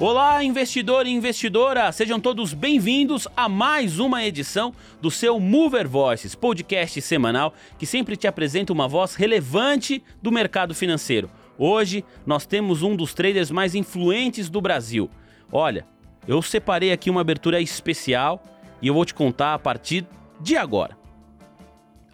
Olá, investidor e investidora! Sejam todos bem-vindos a mais uma edição do seu Mover Voices, podcast semanal que sempre te apresenta uma voz relevante do mercado financeiro. Hoje nós temos um dos traders mais influentes do Brasil. Olha, eu separei aqui uma abertura especial e eu vou te contar a partir de agora.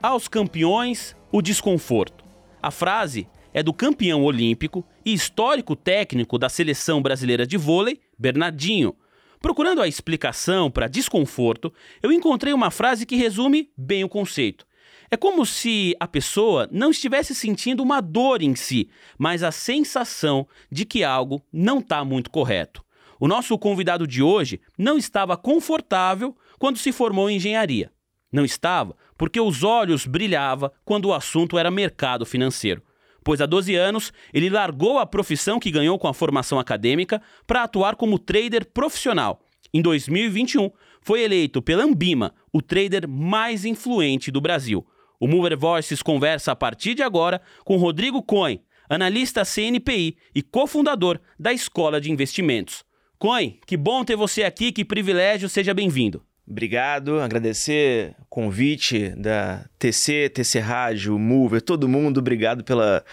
Aos campeões, o desconforto. A frase é do campeão olímpico e histórico técnico da seleção brasileira de vôlei, Bernardinho. Procurando a explicação para desconforto, eu encontrei uma frase que resume bem o conceito. É como se a pessoa não estivesse sentindo uma dor em si, mas a sensação de que algo não está muito correto. O nosso convidado de hoje não estava confortável quando se formou em engenharia. Não estava porque os olhos brilhava quando o assunto era mercado financeiro pois há 12 anos ele largou a profissão que ganhou com a formação acadêmica para atuar como trader profissional. Em 2021, foi eleito pela Ambima o trader mais influente do Brasil. O Mover Voices conversa a partir de agora com Rodrigo Cohen, analista CNPI e cofundador da Escola de Investimentos. Cohen, que bom ter você aqui, que privilégio, seja bem-vindo. Obrigado, agradecer o convite da TC, TC Rádio, Mover, todo mundo, obrigado pela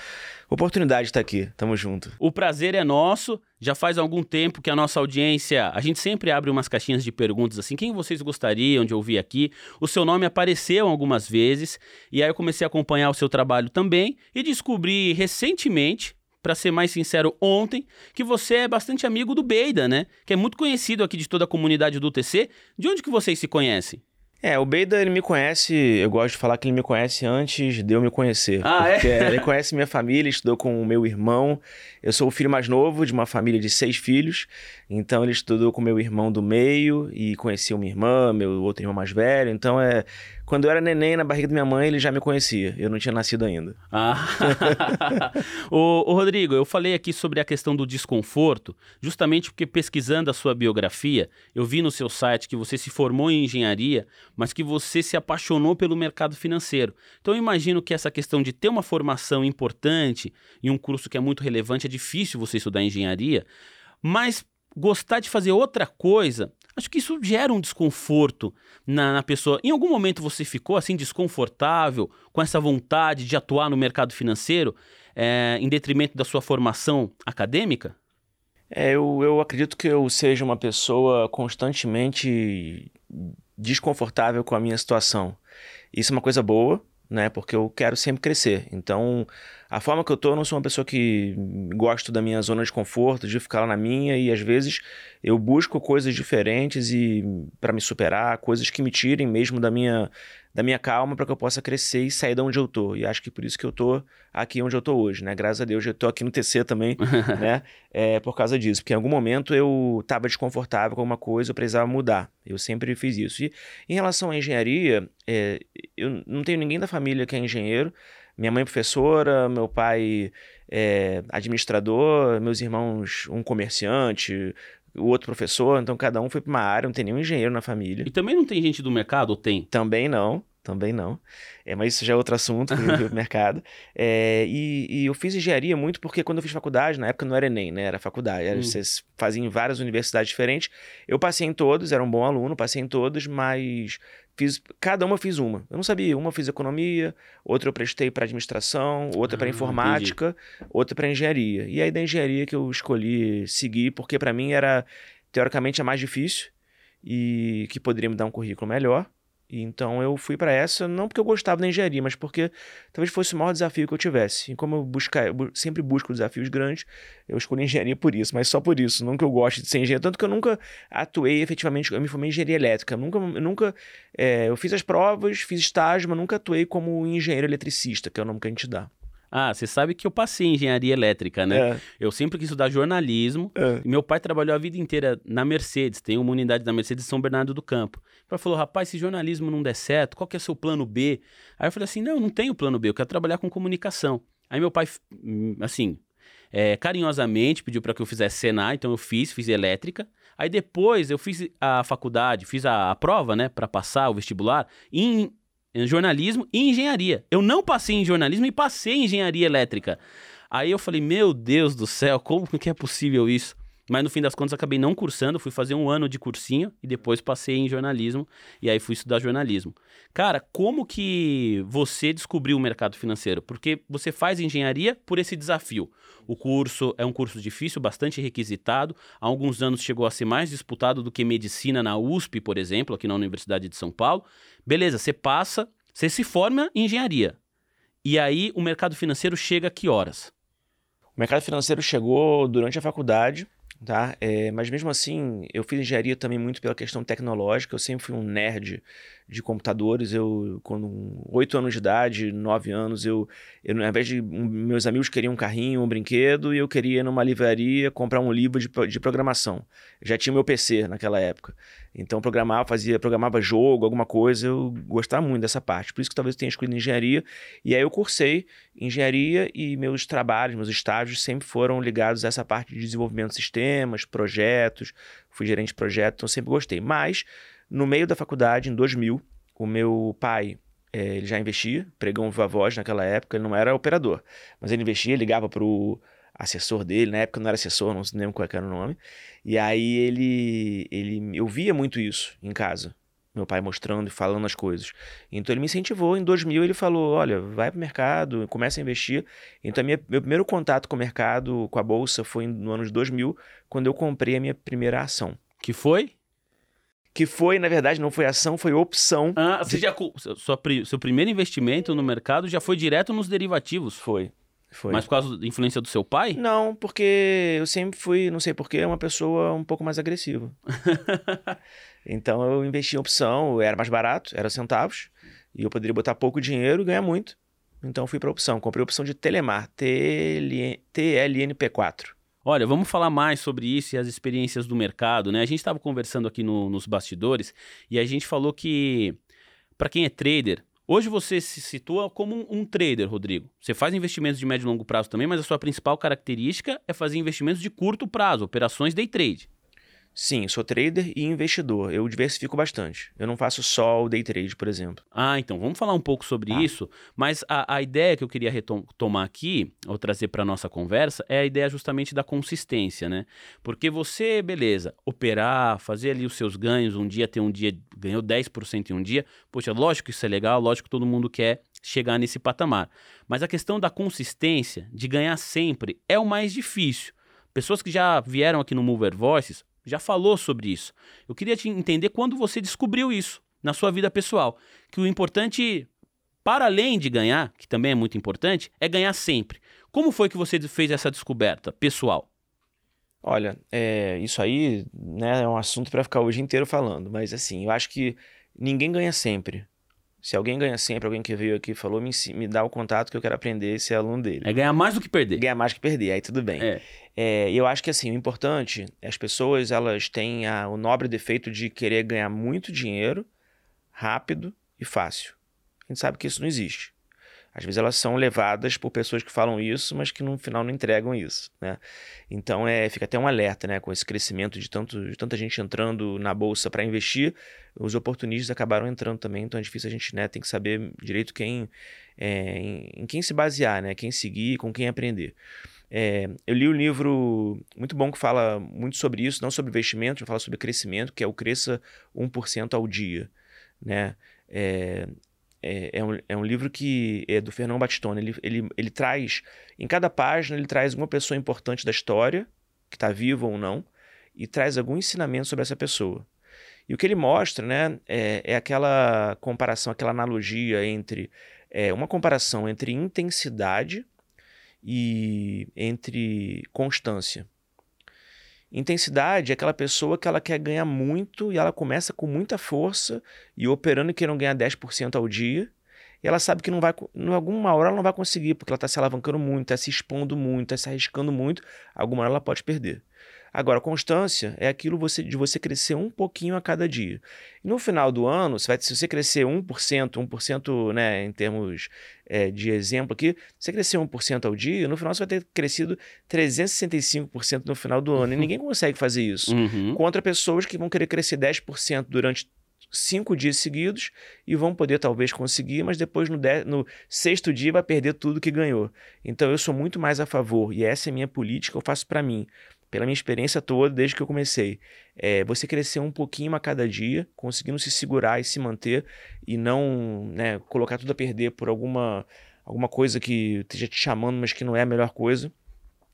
oportunidade de estar aqui. Tamo junto. O prazer é nosso. Já faz algum tempo que a nossa audiência, a gente sempre abre umas caixinhas de perguntas assim, quem vocês gostariam de ouvir aqui? O seu nome apareceu algumas vezes e aí eu comecei a acompanhar o seu trabalho também e descobri recentemente para ser mais sincero, ontem, que você é bastante amigo do Beida, né? Que é muito conhecido aqui de toda a comunidade do UTC. De onde que vocês se conhecem? É, o Beida, ele me conhece, eu gosto de falar que ele me conhece antes de eu me conhecer. Ah, é? Ele conhece minha família, estudou com o meu irmão. Eu sou o filho mais novo de uma família de seis filhos. Então ele estudou com meu irmão do meio e conhecia minha irmã, meu outro irmão mais velho. Então é. Quando eu era neném na barriga da minha mãe, ele já me conhecia. Eu não tinha nascido ainda. Ah. ô, Rodrigo, eu falei aqui sobre a questão do desconforto, justamente porque pesquisando a sua biografia, eu vi no seu site que você se formou em engenharia, mas que você se apaixonou pelo mercado financeiro. Então eu imagino que essa questão de ter uma formação importante em um curso que é muito relevante, é difícil você estudar engenharia, mas gostar de fazer outra coisa, acho que isso gera um desconforto na, na, pessoa. Em algum momento você ficou assim desconfortável com essa vontade de atuar no mercado financeiro é, em detrimento da sua formação acadêmica? É, eu, eu acredito que eu seja uma pessoa constantemente desconfortável com a minha situação. Isso é uma coisa boa, né? Porque eu quero sempre crescer. Então, a forma que eu tô, eu não sou uma pessoa que gosto da minha zona de conforto, de ficar lá na minha e às vezes eu busco coisas diferentes e para me superar, coisas que me tirem mesmo da minha da minha calma para que eu possa crescer e sair de onde eu tô. E acho que por isso que eu tô aqui onde eu tô hoje, né? Graças a Deus eu tô aqui no TC também, né? É por causa disso, porque em algum momento eu estava desconfortável com alguma coisa, eu precisava mudar. Eu sempre fiz isso. E em relação à engenharia, é, eu não tenho ninguém da família que é engenheiro. Minha mãe é professora, meu pai é administrador, meus irmãos um comerciante, o outro professor, então cada um foi para uma área, não tem nenhum engenheiro na família. E também não tem gente do mercado ou tem? Também não, também não. É, mas isso já é outro assunto do mercado. É, e, e, eu fiz engenharia muito porque quando eu fiz faculdade, na época não era Enem, né? Era faculdade. Era, hum. Vocês faziam em várias universidades diferentes. Eu passei em todos, era um bom aluno, passei em todos, mas fiz cada uma fiz uma. Eu não sabia, uma eu fiz economia, outra eu prestei para administração, outra ah, para informática, entendi. outra para engenharia. E aí da engenharia que eu escolhi seguir porque para mim era teoricamente a mais difícil e que poderia me dar um currículo melhor. E então eu fui para essa, não porque eu gostava da engenharia, mas porque talvez fosse o maior desafio que eu tivesse. E como eu, busca, eu sempre busco desafios grandes, eu escolhi engenharia por isso, mas só por isso. Não que eu goste de ser engenheiro, tanto que eu nunca atuei efetivamente, eu me formei em engenharia elétrica. Eu nunca, eu, nunca é, eu fiz as provas, fiz estágio, mas nunca atuei como engenheiro eletricista, que é o nome que a gente dá. Ah, você sabe que eu passei em engenharia elétrica, né? É. Eu sempre quis estudar jornalismo. É. E meu pai trabalhou a vida inteira na Mercedes. Tem uma unidade da Mercedes em São Bernardo do Campo. Pai falou: rapaz, se jornalismo não der certo, qual que é o seu plano B? Aí eu falei assim: não, não tenho plano B, eu quero trabalhar com comunicação. Aí meu pai, hum, assim, é, carinhosamente pediu para que eu fizesse Senai, então eu fiz, fiz elétrica. Aí depois eu fiz a faculdade, fiz a, a prova, né, para passar o vestibular em jornalismo e engenharia. Eu não passei em jornalismo e passei em engenharia elétrica. Aí eu falei, meu Deus do céu, como que é possível isso? Mas no fim das contas acabei não cursando, fui fazer um ano de cursinho e depois passei em jornalismo e aí fui estudar jornalismo. Cara, como que você descobriu o mercado financeiro? Porque você faz engenharia por esse desafio. O curso é um curso difícil, bastante requisitado. Há alguns anos chegou a ser mais disputado do que medicina na USP, por exemplo, aqui na Universidade de São Paulo. Beleza, você passa, você se forma em engenharia. E aí o mercado financeiro chega a que horas? O mercado financeiro chegou durante a faculdade, tá? É, mas mesmo assim, eu fiz engenharia também muito pela questão tecnológica. Eu sempre fui um nerd de computadores. Eu, com oito anos de idade, nove anos, eu, eu ao invés de um, meus amigos queriam um carrinho, um brinquedo, e eu queria ir numa livraria comprar um livro de, de programação. Já tinha meu PC naquela época. Então programava, fazia, programava jogo, alguma coisa. Eu gostava muito dessa parte. Por isso que talvez eu tenha escolhido engenharia. E aí eu cursei engenharia e meus trabalhos, meus estágios sempre foram ligados a essa parte de desenvolvimento de sistemas, projetos. Fui gerente de projeto, então sempre gostei. Mas no meio da faculdade, em 2000, o meu pai é, ele já investia, pregão viva voz naquela época, ele não era operador, mas ele investia, ligava para o assessor dele, na época não era assessor, não lembro qual era o nome, e aí ele, ele, eu via muito isso em casa, meu pai mostrando e falando as coisas. Então ele me incentivou, em 2000 ele falou, olha, vai para o mercado, começa a investir. Então minha, meu primeiro contato com o mercado, com a bolsa, foi no ano de 2000, quando eu comprei a minha primeira ação. Que foi? Que foi, na verdade, não foi ação, foi opção. Ah, você de... já, sua, seu primeiro investimento no mercado já foi direto nos derivativos? Foi. Foi. Mas por causa da influência do seu pai? Não, porque eu sempre fui, não sei porquê, uma pessoa um pouco mais agressiva. então eu investi em opção, era mais barato, era centavos, e eu poderia botar pouco dinheiro e ganhar muito. Então fui para opção. Comprei a opção de Telemar, TLNP4. Olha, vamos falar mais sobre isso e as experiências do mercado, né? A gente estava conversando aqui no, nos bastidores e a gente falou que, para quem é trader, hoje você se situa como um, um, trader, Rodrigo. Você faz investimentos de médio e longo prazo também, mas a sua principal característica é fazer investimentos de curto prazo, operações day trade. Sim, sou trader e investidor. Eu diversifico bastante. Eu não faço só o day trade, por exemplo. Ah, então vamos falar um pouco sobre ah. isso. Mas a, a, ideia que eu queria retomar aqui, ou trazer para nossa conversa, é a ideia justamente da consistência, né? Porque você, beleza, operar, fazer ali os seus ganhos, um dia ter um dia, ganhou 10% em um dia, poxa, lógico que isso é legal, lógico que todo mundo quer chegar nesse patamar. Mas a questão da consistência, de ganhar sempre, é o mais difícil. Pessoas que já vieram aqui no Mover Voices já falou sobre isso. Eu queria te entender quando você descobriu isso na sua vida pessoal. Que o importante, para além de ganhar, que também é muito importante, é ganhar sempre. Como foi que você fez essa descoberta pessoal? Olha, é, isso aí né, é um assunto para ficar o dia inteiro falando, mas assim, eu acho que ninguém ganha sempre. Se alguém ganha sempre, alguém que veio aqui e falou, me, me dá o contato que eu quero aprender e ser aluno dele. É ganhar mais do que perder. Ganhar mais do que perder, aí tudo bem. É. É, eu acho que assim, o importante, as pessoas elas têm a, o nobre defeito de querer ganhar muito dinheiro rápido e fácil. A gente sabe que isso não existe. Às vezes elas são levadas por pessoas que falam isso, mas que no final não entregam isso, né? Então é, fica até um alerta, né? Com esse crescimento de, tanto, de tanta gente entrando na bolsa para investir, os oportunistas acabaram entrando também, então é difícil a gente, né? Tem que saber direito quem, é, em, em, quem se basear, né? Quem seguir, com quem aprender. É, eu li um livro muito bom que fala muito sobre isso, não sobre investimento, fala sobre crescimento, que é o Cresça 1% ao dia, né? É, é, é, um, é um livro que é do Fernão Batistone. Ele, ele, ele traz, em cada página, ele traz uma pessoa importante da história, que está viva ou não, e traz algum ensinamento sobre essa pessoa. E o que ele mostra né, é, é aquela comparação, aquela analogia entre. É, uma comparação entre intensidade e entre constância. Intensidade é aquela pessoa que ela quer ganhar muito e ela começa com muita força e operando que não ganhar 10% ao dia. E ela sabe que não vai, em alguma hora ela não vai conseguir, porque ela está se alavancando muito, está se expondo muito, está se arriscando muito. Alguma hora ela pode perder. Agora, constância é aquilo você, de você crescer um pouquinho a cada dia. E no final do ano, você vai, se você crescer 1%, 1% né, em termos é, de exemplo aqui, se você crescer 1% ao dia, no final você vai ter crescido 365% no final do ano. E ninguém consegue fazer isso. Uhum. Contra pessoas que vão querer crescer 10% durante cinco dias seguidos e vão poder talvez conseguir, mas depois no, de, no sexto dia vai perder tudo que ganhou. Então eu sou muito mais a favor, e essa é a minha política, eu faço para mim pela minha experiência toda, desde que eu comecei, é você crescer um pouquinho a cada dia, conseguindo se segurar e se manter e não né, colocar tudo a perder por alguma, alguma coisa que esteja te chamando, mas que não é a melhor coisa.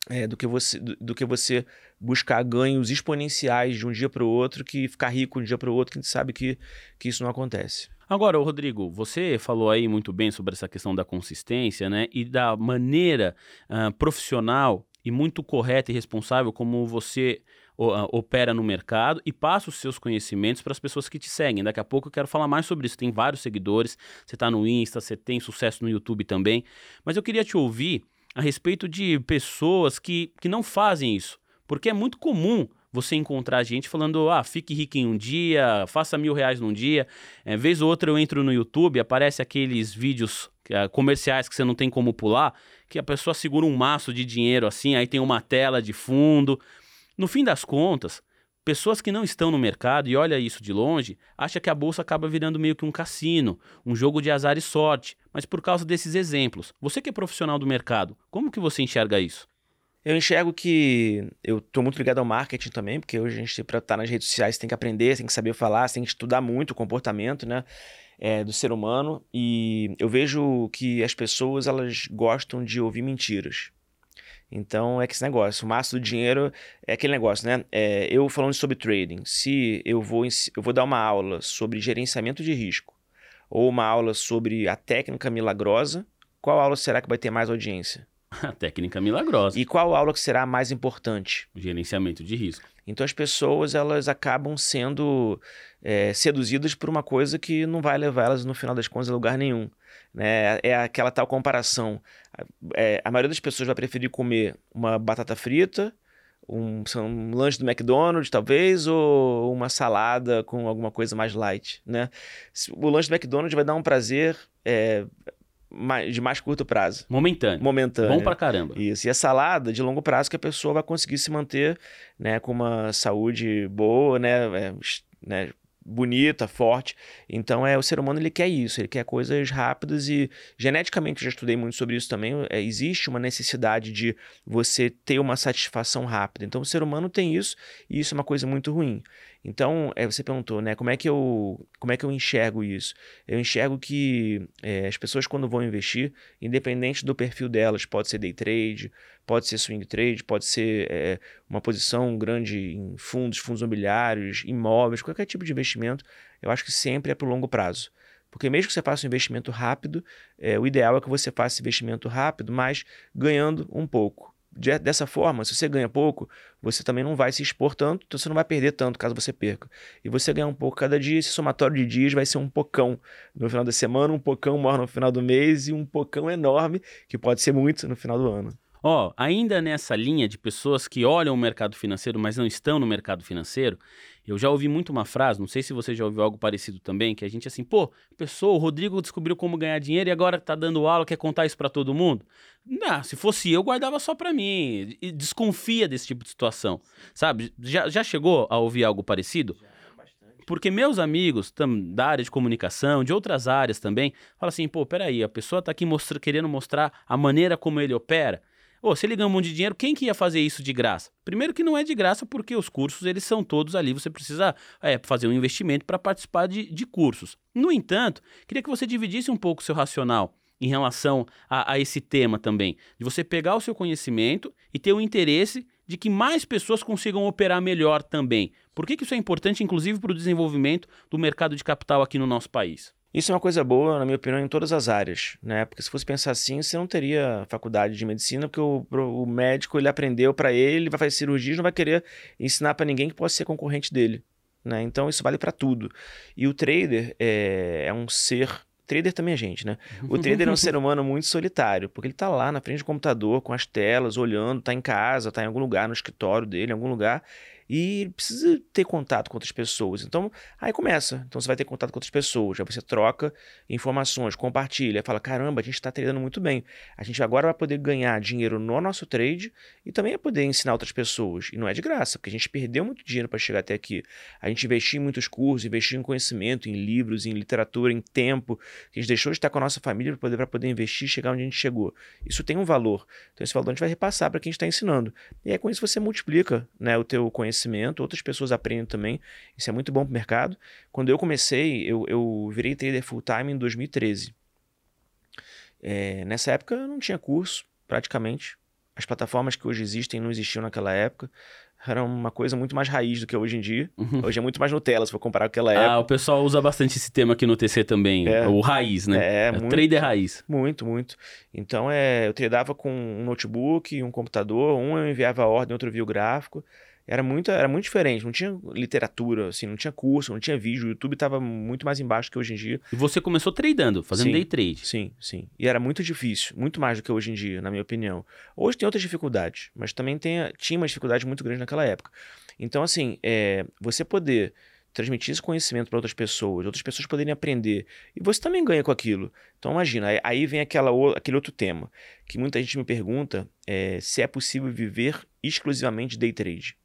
É, do, que você, do, do, que você buscar ganhos exponenciais de um dia para o outro, que ficar rico de um dia para o outro, que a gente sabe que, que isso não acontece. Agora, Rodrigo, você falou aí muito bem sobre essa questão da consistência, né? E da maneira uh, profissional e muito correta e responsável como você opera no mercado e passa os seus conhecimentos para as pessoas que te seguem. Daqui a pouco eu quero falar mais sobre isso. Tem vários seguidores, você está no Insta, você tem sucesso no YouTube também. Mas eu queria te ouvir a respeito de pessoas que, que não fazem isso. Porque é muito comum você encontrar gente falando, ah, fique rico em um dia, faça mil reais num dia. É, vez ou outra eu entro no YouTube, aparece aqueles vídeos uh, comerciais que você não tem como pular, que a pessoa segura um maço de dinheiro assim, aí tem uma tela de fundo. No fim das contas, pessoas que não estão no mercado e olha isso de longe, acha que a bolsa acaba virando meio que um cassino, um jogo de azar e sorte. Mas por causa desses exemplos, você que é profissional do mercado, como que você enxerga isso? Eu enxergo que eu estou muito ligado ao marketing também, porque hoje a gente, para estar nas redes sociais, tem que aprender, tem que saber falar, tem que estudar muito o comportamento né, é, do ser humano. E eu vejo que as pessoas elas gostam de ouvir mentiras. Então é que esse negócio, o máximo do dinheiro é aquele negócio, né? É, eu falando sobre trading, se eu vou, eu vou dar uma aula sobre gerenciamento de risco ou uma aula sobre a técnica milagrosa, qual aula será que vai ter mais audiência? A técnica milagrosa. E qual aula que será mais importante? O gerenciamento de risco. Então as pessoas elas acabam sendo é, seduzidas por uma coisa que não vai levar elas no final das contas a lugar nenhum. Né? É aquela tal comparação. É, a maioria das pessoas vai preferir comer uma batata frita, um, um, lanche do McDonald's, talvez, ou uma salada com alguma coisa mais light, né? O lanche do McDonald's vai dar um prazer é, de mais curto prazo. Momentâneo. Momentâneo. Bom pra caramba. Isso. E a salada de longo prazo que a pessoa vai conseguir se manter né, com uma saúde boa, né, é, né bonita, forte. Então é o ser humano ele quer isso, ele quer coisas rápidas e geneticamente eu já estudei muito sobre isso também. É, existe uma necessidade de você ter uma satisfação rápida. Então o ser humano tem isso e isso é uma coisa muito ruim. Então, é, você perguntou, né? Como é que eu, como é que eu enxergo isso? Eu enxergo que é, as pessoas, quando vão investir, independente do perfil delas, pode ser day trade, pode ser swing trade, pode ser é, uma posição grande em fundos, fundos imobiliários, imóveis, qualquer tipo de investimento, eu acho que sempre é para o longo prazo. Porque mesmo que você faça um investimento rápido, é, o ideal é que você faça investimento rápido, mas ganhando um pouco de, dessa forma, se você ganha pouco, você também não vai se expor tanto, então você não vai perder tanto caso você perca. E você ganha um pouco cada dia, esse somatório de dias vai ser um pocão no final da semana, um pocão maior no final do mês e um pocão enorme, que pode ser muito no final do ano. Ó, oh, ainda nessa linha de pessoas que olham o mercado financeiro, mas não estão no mercado financeiro, eu já ouvi muito uma frase, não sei se você já ouviu algo parecido também, que a gente assim, pô, pessoa, o Rodrigo descobriu como ganhar dinheiro e agora tá dando aula, quer contar isso para todo mundo? Não, se fosse eu, guardava só para mim. E desconfia desse tipo de situação, sabe? Já, já chegou a ouvir algo parecido? Porque meus amigos tam, da área de comunicação, de outras áreas também, falam assim, pô, peraí, a pessoa tá aqui mostra, querendo mostrar a maneira como ele opera. Oh, se ele ganha um monte de dinheiro, quem que ia fazer isso de graça? Primeiro que não é de graça, porque os cursos eles são todos ali, você precisa é, fazer um investimento para participar de, de cursos. No entanto, queria que você dividisse um pouco o seu racional em relação a, a, esse tema também, de você pegar o seu conhecimento e ter o interesse de que mais pessoas consigam operar melhor também. Por que, que isso é importante, inclusive, para o desenvolvimento do mercado de capital aqui no nosso país? Isso é uma coisa boa, na minha opinião, em todas as áreas, né? Porque se fosse pensar assim, você não teria faculdade de medicina, porque o, o médico ele aprendeu para ele, ele vai fazer cirurgia, não vai querer ensinar para ninguém que possa ser concorrente dele, né? Então isso vale para tudo. E o trader é, é um ser trader também é gente, né? O trader é um ser humano muito solitário, porque ele está lá na frente do computador, com as telas, olhando, está em casa, está em algum lugar, no escritório dele, em algum lugar, E precisa ter contato com outras pessoas. Então, aí começa. Então você vai ter contato com outras pessoas. Aí você troca informações, compartilha, fala: caramba, a gente está treinando muito bem. A gente agora vai poder ganhar dinheiro no nosso trade e também vai poder ensinar outras pessoas. E não é de graça, porque a gente perdeu muito dinheiro para chegar até aqui. A gente investiu em muitos cursos, investiu em conhecimento, em livros, em literatura, em tempo. A gente deixou de estar com a nossa família para poder, poder investir e chegar onde a gente chegou. Isso tem um valor. Então, esse valor a gente vai repassar para quem está ensinando. E aí, com isso, você multiplica né, o teu conhecimento, outras pessoas aprendem também. Isso é muito bom para o mercado. Quando eu comecei, eu, eu virei trader full-time em 2013. É, nessa época, eu não tinha curso, praticamente. As plataformas que hoje existem não existiam naquela época era uma coisa muito mais raiz do que hoje em dia. Uhum. Hoje é muito mais Nutella, se for comparar com aquela ah, época. Ah, o pessoal usa bastante esse tema aqui no TC também, é. o raiz, né? É, é muito, trader raiz. Muito, muito. Então, é, eu tradava com um notebook, um computador, um eu enviava a ordem, outro via o gráfico era muito, era muito diferente. Não tinha literatura, assim, não tinha curso, não tinha vídeo. O YouTube estava muito mais embaixo que hoje em dia. E você começou tradando, fazendo sim, day trade. Sim, sim. E era muito difícil, muito mais do que hoje em dia, na minha opinião. Hoje tem outras dificuldades, mas também tem, tinha uma dificuldade muito grande naquela época. Então, assim, é, você poder transmitir esse conhecimento para outras pessoas, outras pessoas poderem aprender, e você também ganha com aquilo. Então, imagina, aí vem aquela, aquele outro tema, que muita gente me pergunta é, se é possível viver exclusivamente day trade.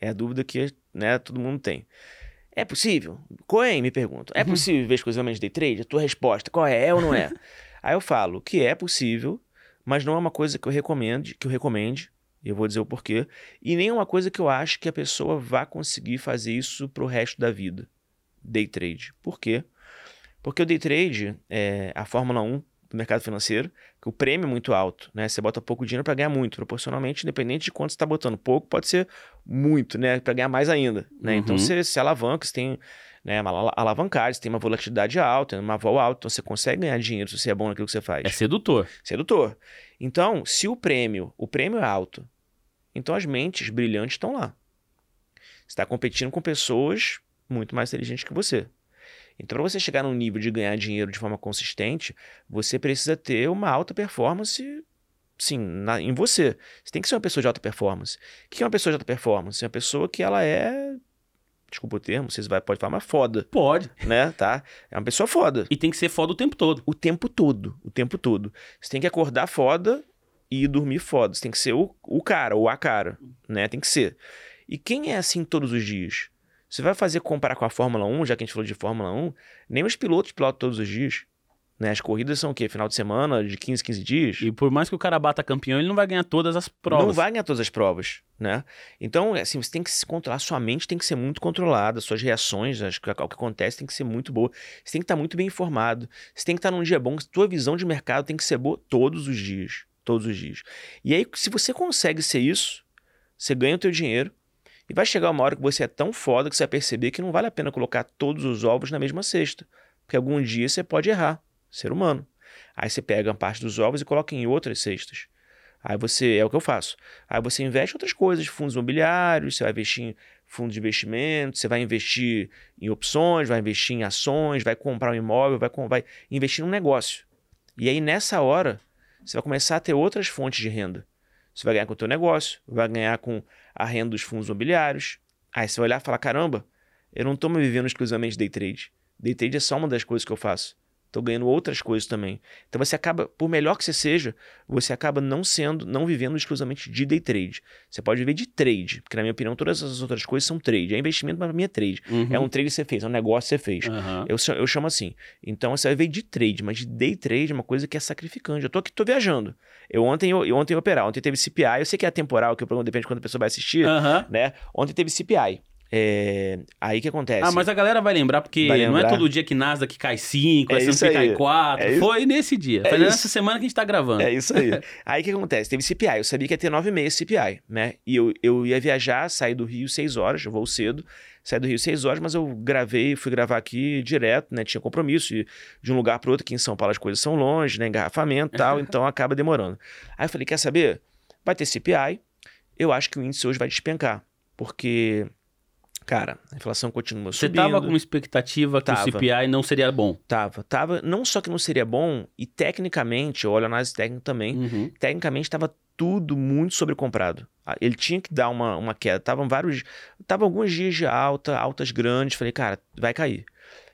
É a dúvida que né, todo mundo tem. É possível? Coen me pergunta. É uhum. possível viver exclusivamente day trade? A tua resposta, qual é? É ou não é? Aí eu falo que é possível, mas não é uma coisa que eu recomende, que eu recomende, e eu vou dizer o porquê, e nem é uma coisa que eu acho que a pessoa vá conseguir fazer isso pro resto da vida. Day trade. Por quê? Porque o day trade, é, a Fórmula 1, do mercado financeiro, o prêmio é muito alto, né? Você bota pouco dinheiro para ganhar muito, proporcionalmente, independente de quanto você está botando. Pouco pode ser muito, né? Para ganhar mais ainda, né? Então, uhum. Então você se alavanca, você tem né, uma alavancagem, você tem uma volatilidade alta, uma vol alta, então você consegue ganhar dinheiro se você é bom naquilo que você faz. É sedutor. Sedutor. Então, se o prêmio, o prêmio é alto, então as mentes brilhantes estão lá. Você está competindo com pessoas muito mais inteligentes que você. Então, para você chegar num nível de ganhar dinheiro de forma consistente, você precisa ter uma alta performance sim, na, em você. Você tem que ser uma pessoa de alta performance. O que é uma pessoa de alta performance? É uma pessoa que ela é. Desculpa o termo, vocês vai, pode falar, mas foda. Pode. Né, tá? É uma pessoa foda. E tem que ser foda o tempo todo. O tempo todo. O tempo todo. Você tem que acordar foda e dormir foda. Você tem que ser o, o cara, ou a cara, né? Tem que ser. E quem é assim todos os dias? Você vai fazer comparar com a Fórmula 1, já que a gente falou de Fórmula 1, nem os pilotos pilotam todos os dias. Né? As corridas são o quê? Final de semana, de 15, 15 dias? E por mais que o cara bata campeão, ele não vai ganhar todas as provas. Não vai ganhar todas as provas, né? Então, assim, você tem que se controlar, sua mente tem que ser muito controlada, suas reações, acho que o que acontece tem que ser muito boa. Você tem que estar muito bem informado, você tem que estar num dia bom, sua visão de mercado tem que ser boa todos os dias, todos os dias. E aí, se você consegue ser isso, você ganha o teu dinheiro, e vai chegar uma hora que você é tão foda que você vai perceber que não vale a pena colocar todos os ovos na mesma cesta. Porque algum dia você pode errar, ser humano. Aí você pega uma parte dos ovos e coloca em outras cestas. Aí você, é o que eu faço. Aí você investe em outras coisas, fundos imobiliários, você vai investir em fundos de investimento, você vai investir em opções, vai investir em ações, vai comprar um imóvel, vai, vai investir num negócio. E aí nessa hora, você vai começar a ter outras fontes de renda. Você vai ganhar com o teu negócio, vai ganhar com a renda dos fundos imobiliários. Aí você vai olhar e falar: caramba, eu não estou me vivendo exclusivamente day trade. Day trade é só uma das coisas que eu faço estou ganhando outras coisas também. Então você acaba, por melhor que você seja, você acaba não sendo, não vivendo exclusivamente de day trade. Você pode viver de trade, porque na minha opinião todas as outras coisas são trade. É investimento, mas para mim é trade. Uhum. É um trade que você fez, é um negócio que você fez. Uhum. Eu, eu chamo assim. Então você vai viver de trade, mas de day trade é uma coisa que é sacrificante. Eu tô aqui, tô viajando. Eu ontem eu, eu ontem eu operar, ontem teve CPI, eu sei que é atemporal, que o programa depende de quando a pessoa vai assistir, uhum. né? Ontem teve CPI. É... Aí que acontece? Ah, mas a galera vai lembrar, porque vai lembrar. não é todo dia que Nasdaq cai 5, é S&P cai 4. É Foi nesse dia. É Foi isso. nessa semana que a gente tá gravando. É isso aí. aí que acontece? Teve CPI. Eu sabia que ia ter 9,5 CPI, né? E eu, eu ia viajar, sair do Rio 6 horas, eu vou cedo. Saí do Rio 6 horas, mas eu gravei, fui gravar aqui direto, né? Tinha compromisso de, de um lugar para outro, que em São Paulo as coisas são longe, né? Engarrafamento e tal, então acaba demorando. Aí eu falei, quer saber? Vai ter CPI, eu acho que o índice hoje vai despencar, porque Cara, a inflação continua Você subindo. Você tava com uma expectativa que tava. o CPI não seria bom? Tava. Tava, não só que não seria bom, e tecnicamente, eu olho a análise técnica também, uhum. tecnicamente estava tudo muito sobrecomprado. Ah, Ele tinha que dar uma, uma queda. Estavam vários. Tava alguns dias de alta, altas grandes. Falei, cara, vai cair.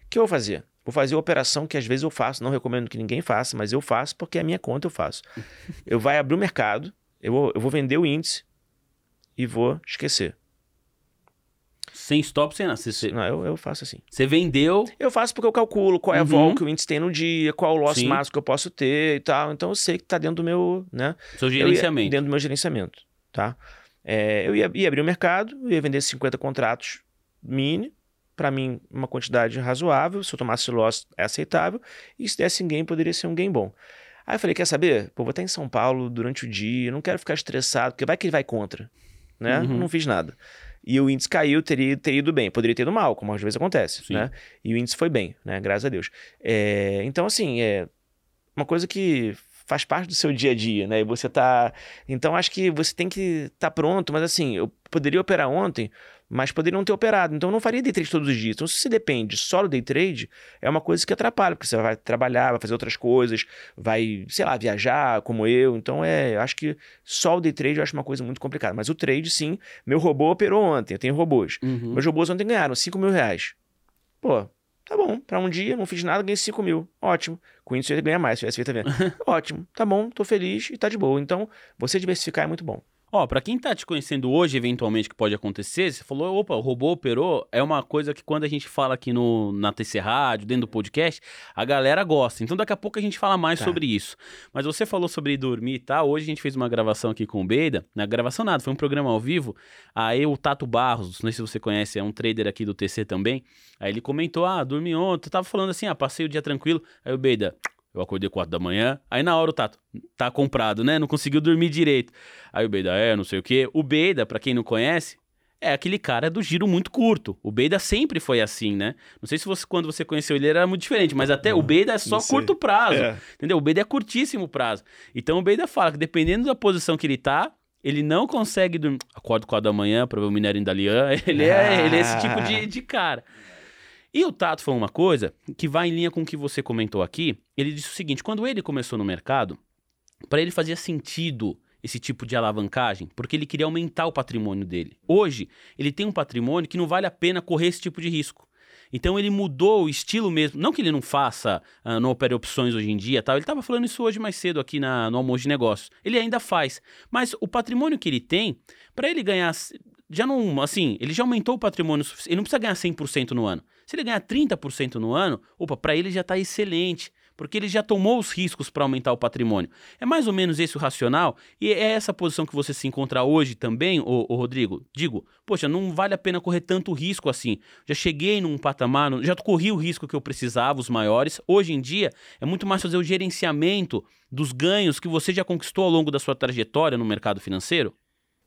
O que eu vou fazer? Vou fazer a operação que às vezes eu faço, não recomendo que ninguém faça, mas eu faço porque é a minha conta eu faço. eu vai abrir o mercado, eu vou, eu vou vender o índice e vou esquecer. Sem stop, sem nada. Você, você, Não, eu, eu faço assim. você vendeu. Eu faço porque eu calculo qual é a Uhum. vol que o índice tem no dia, qual o loss Sim. máximo que eu posso ter e tal. Então eu sei que tá dentro do meu, né? Seu Eu ia- gerenciamento. dentro do meu gerenciamento, tá? É, eu ia, ia abrir o mercado, eu ia vender 50 contratos mini, para mim uma quantidade razoável, se eu tomasse loss é aceitável, e se desse um gain poderia ser um gain bom. Aí eu falei, quer saber? Pô, vou estar em São Paulo durante o dia, não quero ficar estressado, porque vai que ele vai contra, né? Uhum. Não fiz nada. E o índice caiu, teria, teria ido bem. Poderia ter ido mal, como às vezes acontece, Sim. né? E o índice foi bem, né? Graças a Deus. É, então, assim, é uma coisa que faz parte do seu dia a dia, né? E você tá... Então, acho que você tem que estar pronto, mas assim, eu poderia operar ontem, mas poderia não ter operado. Então, eu não faria day trade todos os dias. Então, se você depende só do day trade, é uma coisa que atrapalha, porque você vai trabalhar, vai fazer outras coisas, vai, sei lá, viajar, como eu. Então, é, eu acho que só o day trade eu acho uma coisa muito complicada. Mas o trade, sim, meu robô operou ontem, eu tenho robôs. Uhum. Meus robôs ontem ganharam 5 mil reais. Pô, tá bom. Pra um dia, não fiz nada, ganhei 5 mil. Ótimo. Com isso eu ia ganhar mais, se tivesse feito a venda. Ótimo. Tá bom, tô feliz e tá de boa. Então, você diversificar é muito bom. Ó, pra quem tá te conhecendo hoje, eventualmente, que pode acontecer, você falou, opa, o robô operou, é uma coisa que quando a gente fala aqui no, na TC Rádio, dentro do podcast, a galera gosta. Então daqui a pouco a gente fala mais Tá. sobre isso. Mas você falou sobre dormir e tal, hoje a gente fez uma gravação aqui com o Beida, na gravação nada, foi um programa ao vivo, aí o Tato Barros, não sei se você conhece, é um trader aqui do TC também, aí ele comentou, ah, dormi ontem, eu tava falando assim, ah, passei o dia tranquilo, aí o Beida... Eu acordei 4 da manhã, aí na hora o Tato, tá comprado, né? Não conseguiu dormir direito. Aí o Beida, é, não sei o quê. O Beida, pra quem não conhece, é aquele cara do giro muito curto. O Beida sempre foi assim, né? Não sei se você, quando você conheceu ele, era muito diferente, mas até o Beida é só curto prazo. É. Entendeu? O Beida é curtíssimo prazo. Então o Beida fala que dependendo da posição que ele tá, ele não consegue dormir. Acordo 4 da manhã pra ver o minério em Dalian. Ele é, ele é esse tipo de, de cara. E o Tato falou uma coisa que vai em linha com o que você comentou aqui. Ele disse o seguinte: quando ele começou no mercado, para ele fazia sentido esse tipo de alavancagem, porque ele queria aumentar o patrimônio dele. Hoje, ele tem um patrimônio que não vale a pena correr esse tipo de risco. Então ele mudou o estilo mesmo. Não que ele não faça, ah, não opere opções hoje em dia tal. Ele estava falando isso hoje mais cedo aqui na, no almoço de negócios. Ele ainda faz. Mas o patrimônio que ele tem, para ele ganhar. Já não. Assim, ele já aumentou o patrimônio suficiente. Ele não precisa ganhar 100% no ano. Se ele ganhar 30% no ano, opa, para ele já está excelente. Porque ele já tomou os riscos para aumentar o patrimônio. É mais ou menos esse o racional. E é essa posição que você se encontra hoje também, ô, ô Rodrigo. Digo, poxa, não vale a pena correr tanto risco assim. Já cheguei num patamar, já corri o risco que eu precisava, os maiores. Hoje em dia, é muito mais fazer o gerenciamento dos ganhos que você já conquistou ao longo da sua trajetória no mercado financeiro.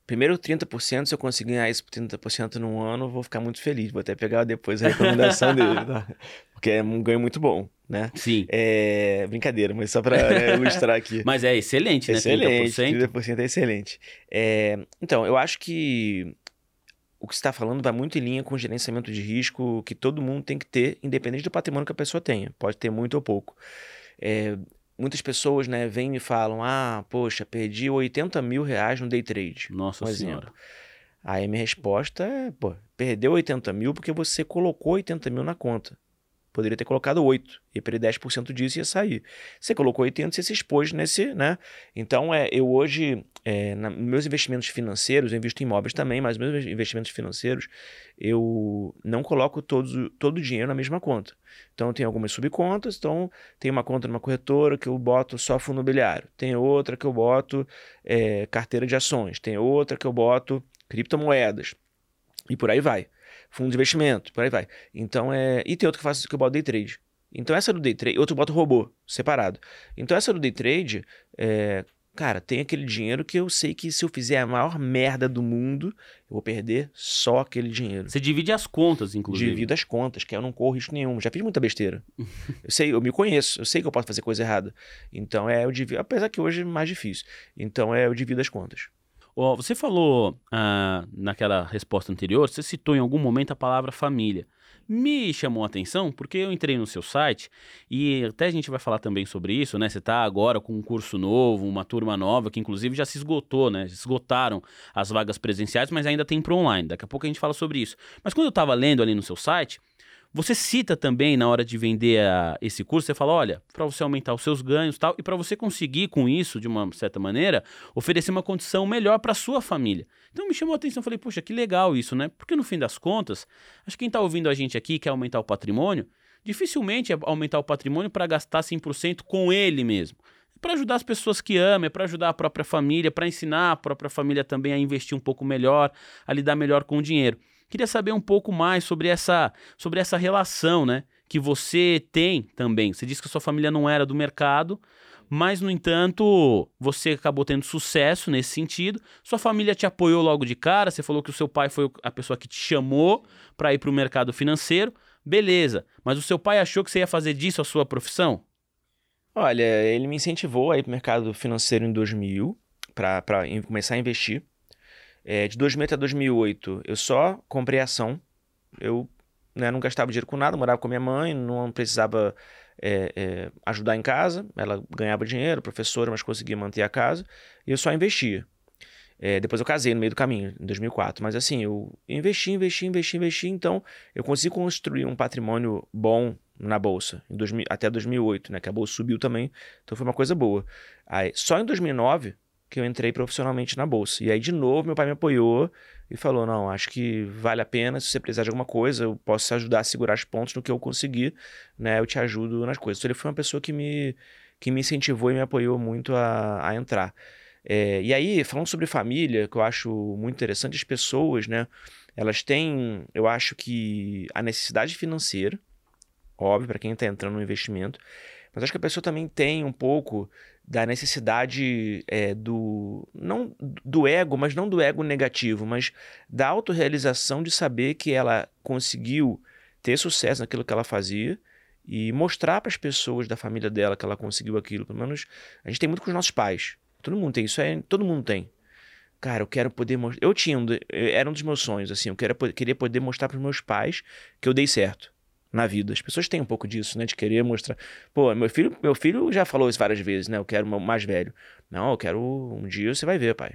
Primeiro 30%, se eu conseguir ganhar isso por 30% num ano, eu vou ficar muito feliz. Vou até pegar depois a recomendação dele, tá? Porque é um ganho muito bom, né? Sim. É brincadeira, mas só para né, ilustrar aqui. Mas é excelente, né? Excelente, 30%. 30% é excelente. É, então, eu acho que o que você está falando vai muito em linha com o gerenciamento de risco que todo mundo tem que ter, independente do patrimônio que a pessoa tenha. Pode ter muito ou pouco. É, muitas pessoas né, vêm e me falam: ah, poxa, perdi 80 mil reais no day trade. Nossa um Senhora. exemplo. Aí a minha resposta é: pô, perdeu 80 mil porque você colocou 80 mil na conta. Poderia ter colocado 8, ia perder 10% disso e ia sair. Você colocou 80, você se expôs nesse, né? Então, é, eu hoje, é, na, meus investimentos financeiros, eu invisto em imóveis também, mas meus investimentos financeiros, eu não coloco todos, todo o dinheiro na mesma conta. Então, tenho algumas subcontas, então, tem uma conta numa corretora que eu boto só fundo imobiliário, tem outra que eu boto é, carteira de ações, tem outra que eu boto criptomoedas, e por aí vai fundo de investimento, por aí vai. Então é. E tem outro que eu faço que eu boto day trade. Então essa do day trade, outro boto robô, separado. Então essa do day trade, é, cara, tem aquele dinheiro que eu sei que se eu fizer a maior merda do mundo, eu vou perder só aquele dinheiro. Você divide as contas, inclusive. Divido as contas, que eu não corro risco nenhum. Já fiz muita besteira. eu sei, eu me conheço, eu sei que eu posso fazer coisa errada. Então é, eu divido, apesar que hoje é mais difícil. Então é, eu divido as contas. Ó, você falou ah, naquela resposta anterior, você citou em algum momento a palavra família. Me chamou a atenção porque eu entrei no seu site e até a gente vai falar também sobre isso, né? Você está agora com um curso novo, uma turma nova, que inclusive já se esgotou, né? Esgotaram as vagas presenciais, mas ainda tem para online. Daqui a pouco a gente fala sobre isso. Mas quando eu estava lendo ali no seu site, você cita também na hora de vender a, esse curso, você fala, olha, para você aumentar os seus ganhos tal, e para você conseguir com isso, de uma certa maneira, oferecer uma condição melhor para sua família. Então me chamou a atenção, falei, puxa, que legal isso, né? Porque no fim das contas, acho que quem está ouvindo a gente aqui quer aumentar o patrimônio, dificilmente é aumentar o patrimônio para gastar 100% com ele mesmo é para ajudar as pessoas que ama, é para ajudar a própria família, para ensinar a própria família também a investir um pouco melhor, a lidar melhor com o dinheiro. Queria saber um pouco mais sobre essa, sobre essa relação, né? Que você tem também. Você disse que a sua família não era do mercado, mas, no entanto, você acabou tendo sucesso nesse sentido. Sua família te apoiou logo de cara. Você falou que o seu pai foi a pessoa que te chamou para ir para o mercado financeiro. Beleza, mas o seu pai achou que você ia fazer disso a sua profissão? Olha, ele me incentivou a ir para o mercado financeiro em 2000 para começar a investir. É, de 2000 até 2008, eu só comprei ação. Eu né, não gastava dinheiro com nada, morava com minha mãe, não precisava é, é, ajudar em casa. Ela ganhava dinheiro, professora, mas conseguia manter a casa. E eu só investia. É, depois eu casei no meio do caminho, em 2004. Mas assim, eu investi, investi, investi, investi. Então, eu consegui construir um patrimônio bom na bolsa em 2000, até 2008, né? Que a bolsa subiu também. Então, foi uma coisa boa. Aí, só em 2009 que eu entrei profissionalmente na bolsa. E aí, de novo, meu pai me apoiou e falou: Não, acho que vale a pena. Se você precisar de alguma coisa, eu posso te ajudar a segurar os pontos no que eu conseguir, né? Eu te ajudo nas coisas. Então, ele foi uma pessoa que me, que me incentivou e me apoiou muito a, a entrar. É, e aí, falando sobre família, que eu acho muito interessante, as pessoas, né? Elas têm, eu acho que a necessidade financeira, óbvio, para quem está entrando no investimento, mas acho que a pessoa também tem um pouco da necessidade é, do não do ego, mas não do ego negativo, mas da autorrealização de saber que ela conseguiu ter sucesso naquilo que ela fazia e mostrar para as pessoas da família dela que ela conseguiu aquilo. Pelo menos a gente tem muito com os nossos pais. Todo mundo tem isso, é, todo mundo tem. Cara, eu quero poder mostrar. Eu tinha, um, era um dos meus sonhos, assim, eu queria, queria poder mostrar para os meus pais que eu dei certo na vida. As pessoas têm um pouco disso, né? De querer mostrar. Pô, meu filho, meu filho já falou isso várias vezes, né? Eu quero o mais velho. Não, eu quero. Um dia você vai ver, pai.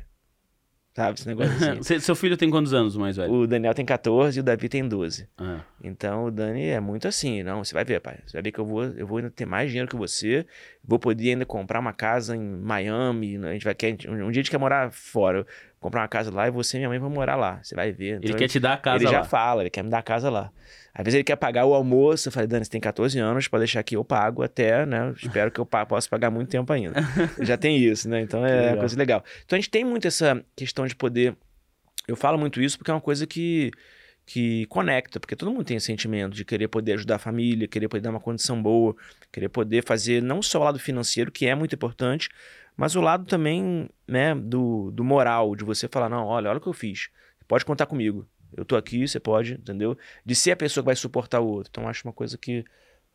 Sabe, esse negócio assim. Seu filho tem quantos anos, mais velho? O Daniel tem 14 e o Davi tem 12. Ah. Então o Dani é muito assim, não, você vai ver, pai. Você vai ver que eu vou, eu vou ainda ter mais dinheiro que você, vou poder ainda comprar uma casa em Miami, a gente vai quer, um dia a gente quer morar fora, comprar uma casa lá e você e minha mãe vão morar lá. Você vai ver. Então, ele quer te dar a casa ele lá. Ele já fala, ele quer me dar a casa lá. Às vezes ele quer pagar o almoço. Eu falei, Dani, você tem 14 anos, pode deixar aqui, eu pago até, né? Espero que eu possa pagar muito tempo ainda. Já tem isso, né? Então é uma coisa legal. Então a gente tem muito essa questão de poder. Eu falo muito isso porque é uma coisa que, que conecta, porque todo mundo tem esse sentimento de querer poder ajudar a família, querer poder dar uma condição boa, querer poder fazer não só o lado financeiro, que é muito importante, mas o lado também né, do, do moral, de você falar: não, olha, olha o que eu fiz, pode contar comigo. Eu tô aqui, você pode, entendeu? De ser a pessoa que vai suportar o outro. Então, acho uma coisa que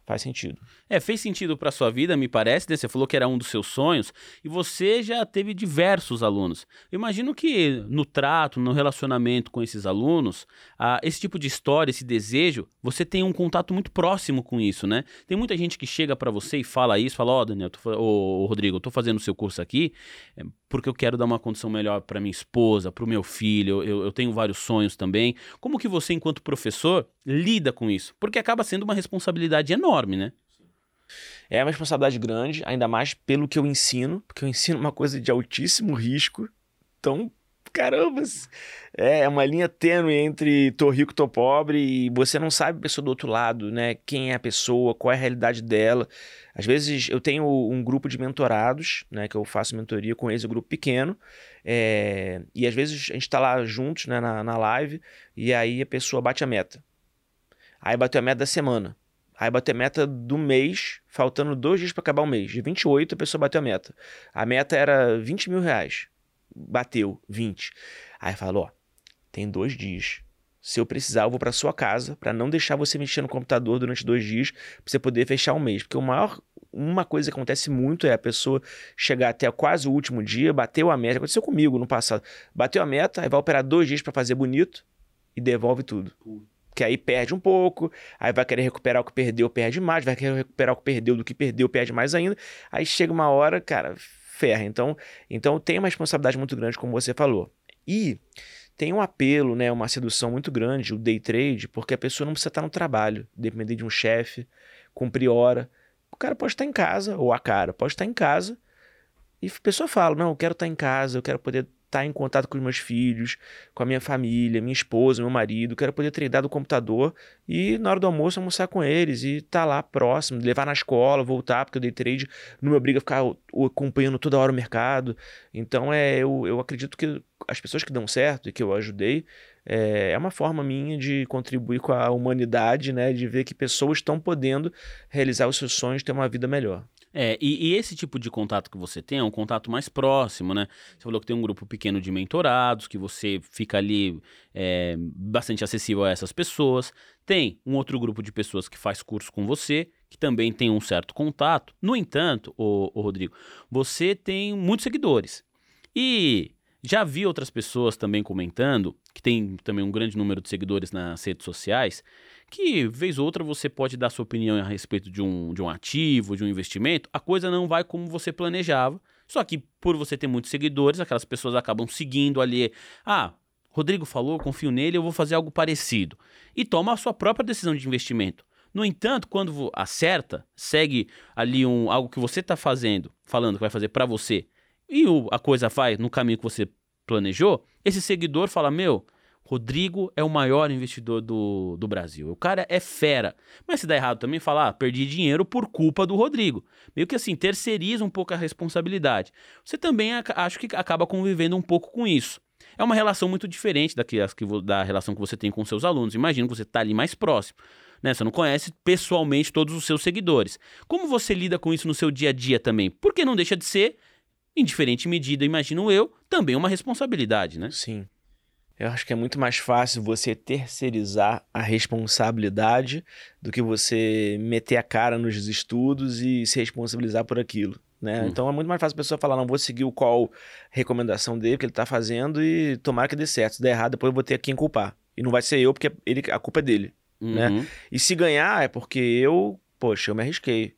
faz sentido. É, fez sentido para sua vida, me parece, né? Você falou que era um dos seus sonhos e você já teve diversos alunos. Eu imagino que no trato, no relacionamento com esses alunos, ah, esse tipo de história, esse desejo, você tem um contato muito próximo com isso, né? Tem muita gente que chega para você e fala isso, fala, ó, oh, Daniel, tô, oh, Rodrigo, eu tô fazendo o seu curso aqui é, porque eu quero dar uma condição melhor para minha esposa, para o meu filho, eu, eu tenho vários sonhos também. Como que você, enquanto professor, lida com isso? Porque acaba sendo uma responsabilidade enorme, né? É uma responsabilidade grande, ainda mais pelo que eu ensino, porque eu ensino uma coisa de altíssimo risco. Então, caramba, é uma linha tênue entre tô rico tô pobre e você não sabe a pessoa do outro lado, né? Quem é a pessoa, qual é a realidade dela. Às vezes eu tenho um grupo de mentorados, né? Que eu faço mentoria com esse grupo pequeno. É, e às vezes a gente está lá juntos né, na, na live e aí a pessoa bate a meta. Aí bateu a meta da semana. Aí bateu a meta do mês, faltando dois dias para acabar o mês. De 28 a pessoa bateu a meta. A meta era 20 mil reais bateu 20. Aí falou, ó, tem dois dias. Se eu precisar, eu vou para sua casa para não deixar você mexer no computador durante dois dias para você poder fechar um mês. Porque o maior, uma coisa que acontece muito é a pessoa chegar até quase o último dia, bateu a meta. Aconteceu comigo no passado. Bateu a meta, aí vai operar dois dias para fazer bonito e devolve tudo. Porque aí perde um pouco, aí vai querer recuperar o que perdeu, perde mais, vai querer recuperar o que perdeu do que perdeu, perde mais ainda. Aí chega uma hora, cara, ferra. Então, então tem uma responsabilidade muito grande, como você falou. E tem um apelo, né, uma sedução muito grande, o day trade, porque a pessoa não precisa estar no trabalho, depender de um chefe, cumprir hora. O cara pode estar em casa, ou a cara pode estar em casa, e a pessoa fala: Não, eu quero estar em casa, eu quero poder estar em contato com os meus filhos, com a minha família, minha esposa, meu marido, quero poder treinar do computador e na hora do almoço almoçar com eles e estar tá lá próximo, levar na escola, voltar, porque o day trade não me obriga a ficar acompanhando toda hora o mercado. Então é, eu, eu acredito que as pessoas que dão certo e que eu ajudei, é, é uma forma minha de contribuir com a humanidade, né? De ver que pessoas estão podendo realizar os seus sonhos, ter uma vida melhor. É, e, e, esse tipo de contato que você tem é um contato mais próximo, né? Você falou que tem um grupo pequeno de mentorados, que você fica ali é, bastante acessível a essas pessoas. Tem um outro grupo de pessoas que faz curso com você, que também tem um certo contato. No entanto, o, o Rodrigo, você tem muitos seguidores. E já vi outras pessoas também comentando, que tem também um grande número de seguidores nas redes sociais, que vez ou outra você pode dar sua opinião a respeito de um, de um ativo, de um investimento, a coisa não vai como você planejava. Só que por você ter muitos seguidores, aquelas pessoas acabam seguindo ali. Ah, Rodrigo falou, confio nele, eu vou fazer algo parecido. E toma a sua própria decisão de investimento. No entanto, quando acerta, segue ali um, algo que você está fazendo, falando que vai fazer para você, e o, a coisa vai no caminho que você planejou, esse seguidor fala: Meu, Rodrigo é o maior investidor do, do Brasil. O cara é fera. Mas se dá errado também, falar, ah, perdi dinheiro por culpa do Rodrigo. Meio que assim, terceiriza um pouco a responsabilidade. Você também acho que acaba convivendo um pouco com isso. É uma relação muito diferente da, que, da relação que você tem com seus alunos. Imagina que você está ali mais próximo. Né? Você não conhece pessoalmente todos os seus seguidores. Como você lida com isso no seu dia a dia também? Porque não deixa de ser, em diferente medida, imagino eu, também uma responsabilidade, né? Sim. Eu acho que é muito mais fácil você terceirizar a responsabilidade do que você meter a cara nos estudos e se responsabilizar por aquilo. Né? Hum. Então é muito mais fácil a pessoa falar, não vou seguir o qual recomendação dele, que ele está fazendo, e tomara que dê certo. Se der errado, depois eu vou ter quem culpar. E não vai ser eu, porque ele, a culpa é dele. Né? Uhum. Né? E se ganhar é porque eu, poxa, eu me arrisquei.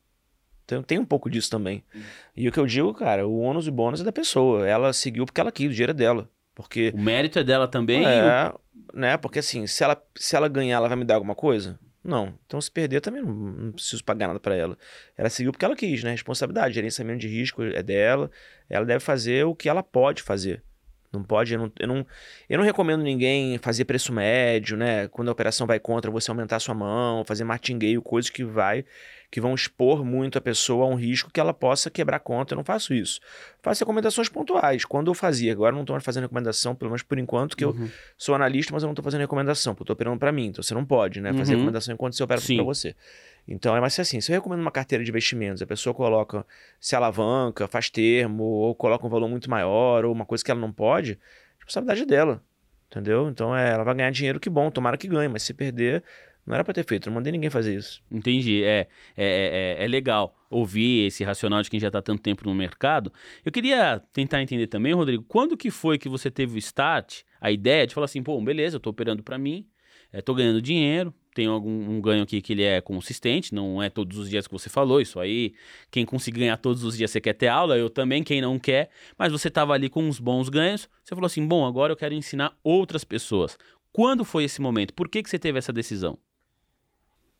Então tem um pouco disso também. Uhum. E o que eu digo, cara, o ônus e bônus é da pessoa. Ela seguiu porque ela quis, o dinheiro é dela. Porque. O mérito é dela também? É, o... né? Porque assim, se ela, se ela ganhar, ela vai me dar alguma coisa? Não. Então, se perder, também não, não preciso pagar nada para ela. Ela seguiu porque ela quis, né? Responsabilidade, gerenciamento de risco é dela. Ela deve fazer o que ela pode fazer. Não pode, eu não, eu não, eu não recomendo ninguém fazer preço médio, né? Quando a operação vai contra, você aumentar sua mão, fazer martingueio, coisas que vai que vão expor muito a pessoa a um risco que ela possa quebrar conta. Eu não faço isso. Faço recomendações pontuais. Quando eu fazia, agora não estou mais fazendo recomendação, pelo menos por enquanto, que uhum. eu sou analista, mas eu não estou fazendo recomendação, porque eu estou operando para mim. Então você não pode, né? Fazer uhum. recomendação enquanto você opera para você. Então é mais assim, se eu recomendo uma carteira de investimentos, a pessoa coloca, se alavanca, faz termo, ou coloca um valor muito maior, ou uma coisa que ela não pode, a responsabilidade é dela. Entendeu? Então é, ela vai ganhar dinheiro, que bom, tomara que ganhe, mas se perder, não era para ter feito, não mandei ninguém fazer isso. Entendi. É, é, é, é, legal ouvir esse racional de quem já está tanto tempo no mercado. Eu queria tentar entender também, Rodrigo, quando que foi que você teve o start, a ideia de falar assim, pô, beleza, eu estou operando para mim, estou é, ganhando dinheiro, tenho algum um ganho aqui que ele é consistente, não é todos os dias que você falou, isso aí, quem conseguir ganhar todos os dias você quer ter aula, eu também, quem não quer, mas você estava ali com uns bons ganhos, você falou assim, bom, agora eu quero ensinar outras pessoas. Quando foi esse momento? Por que, que você teve essa decisão?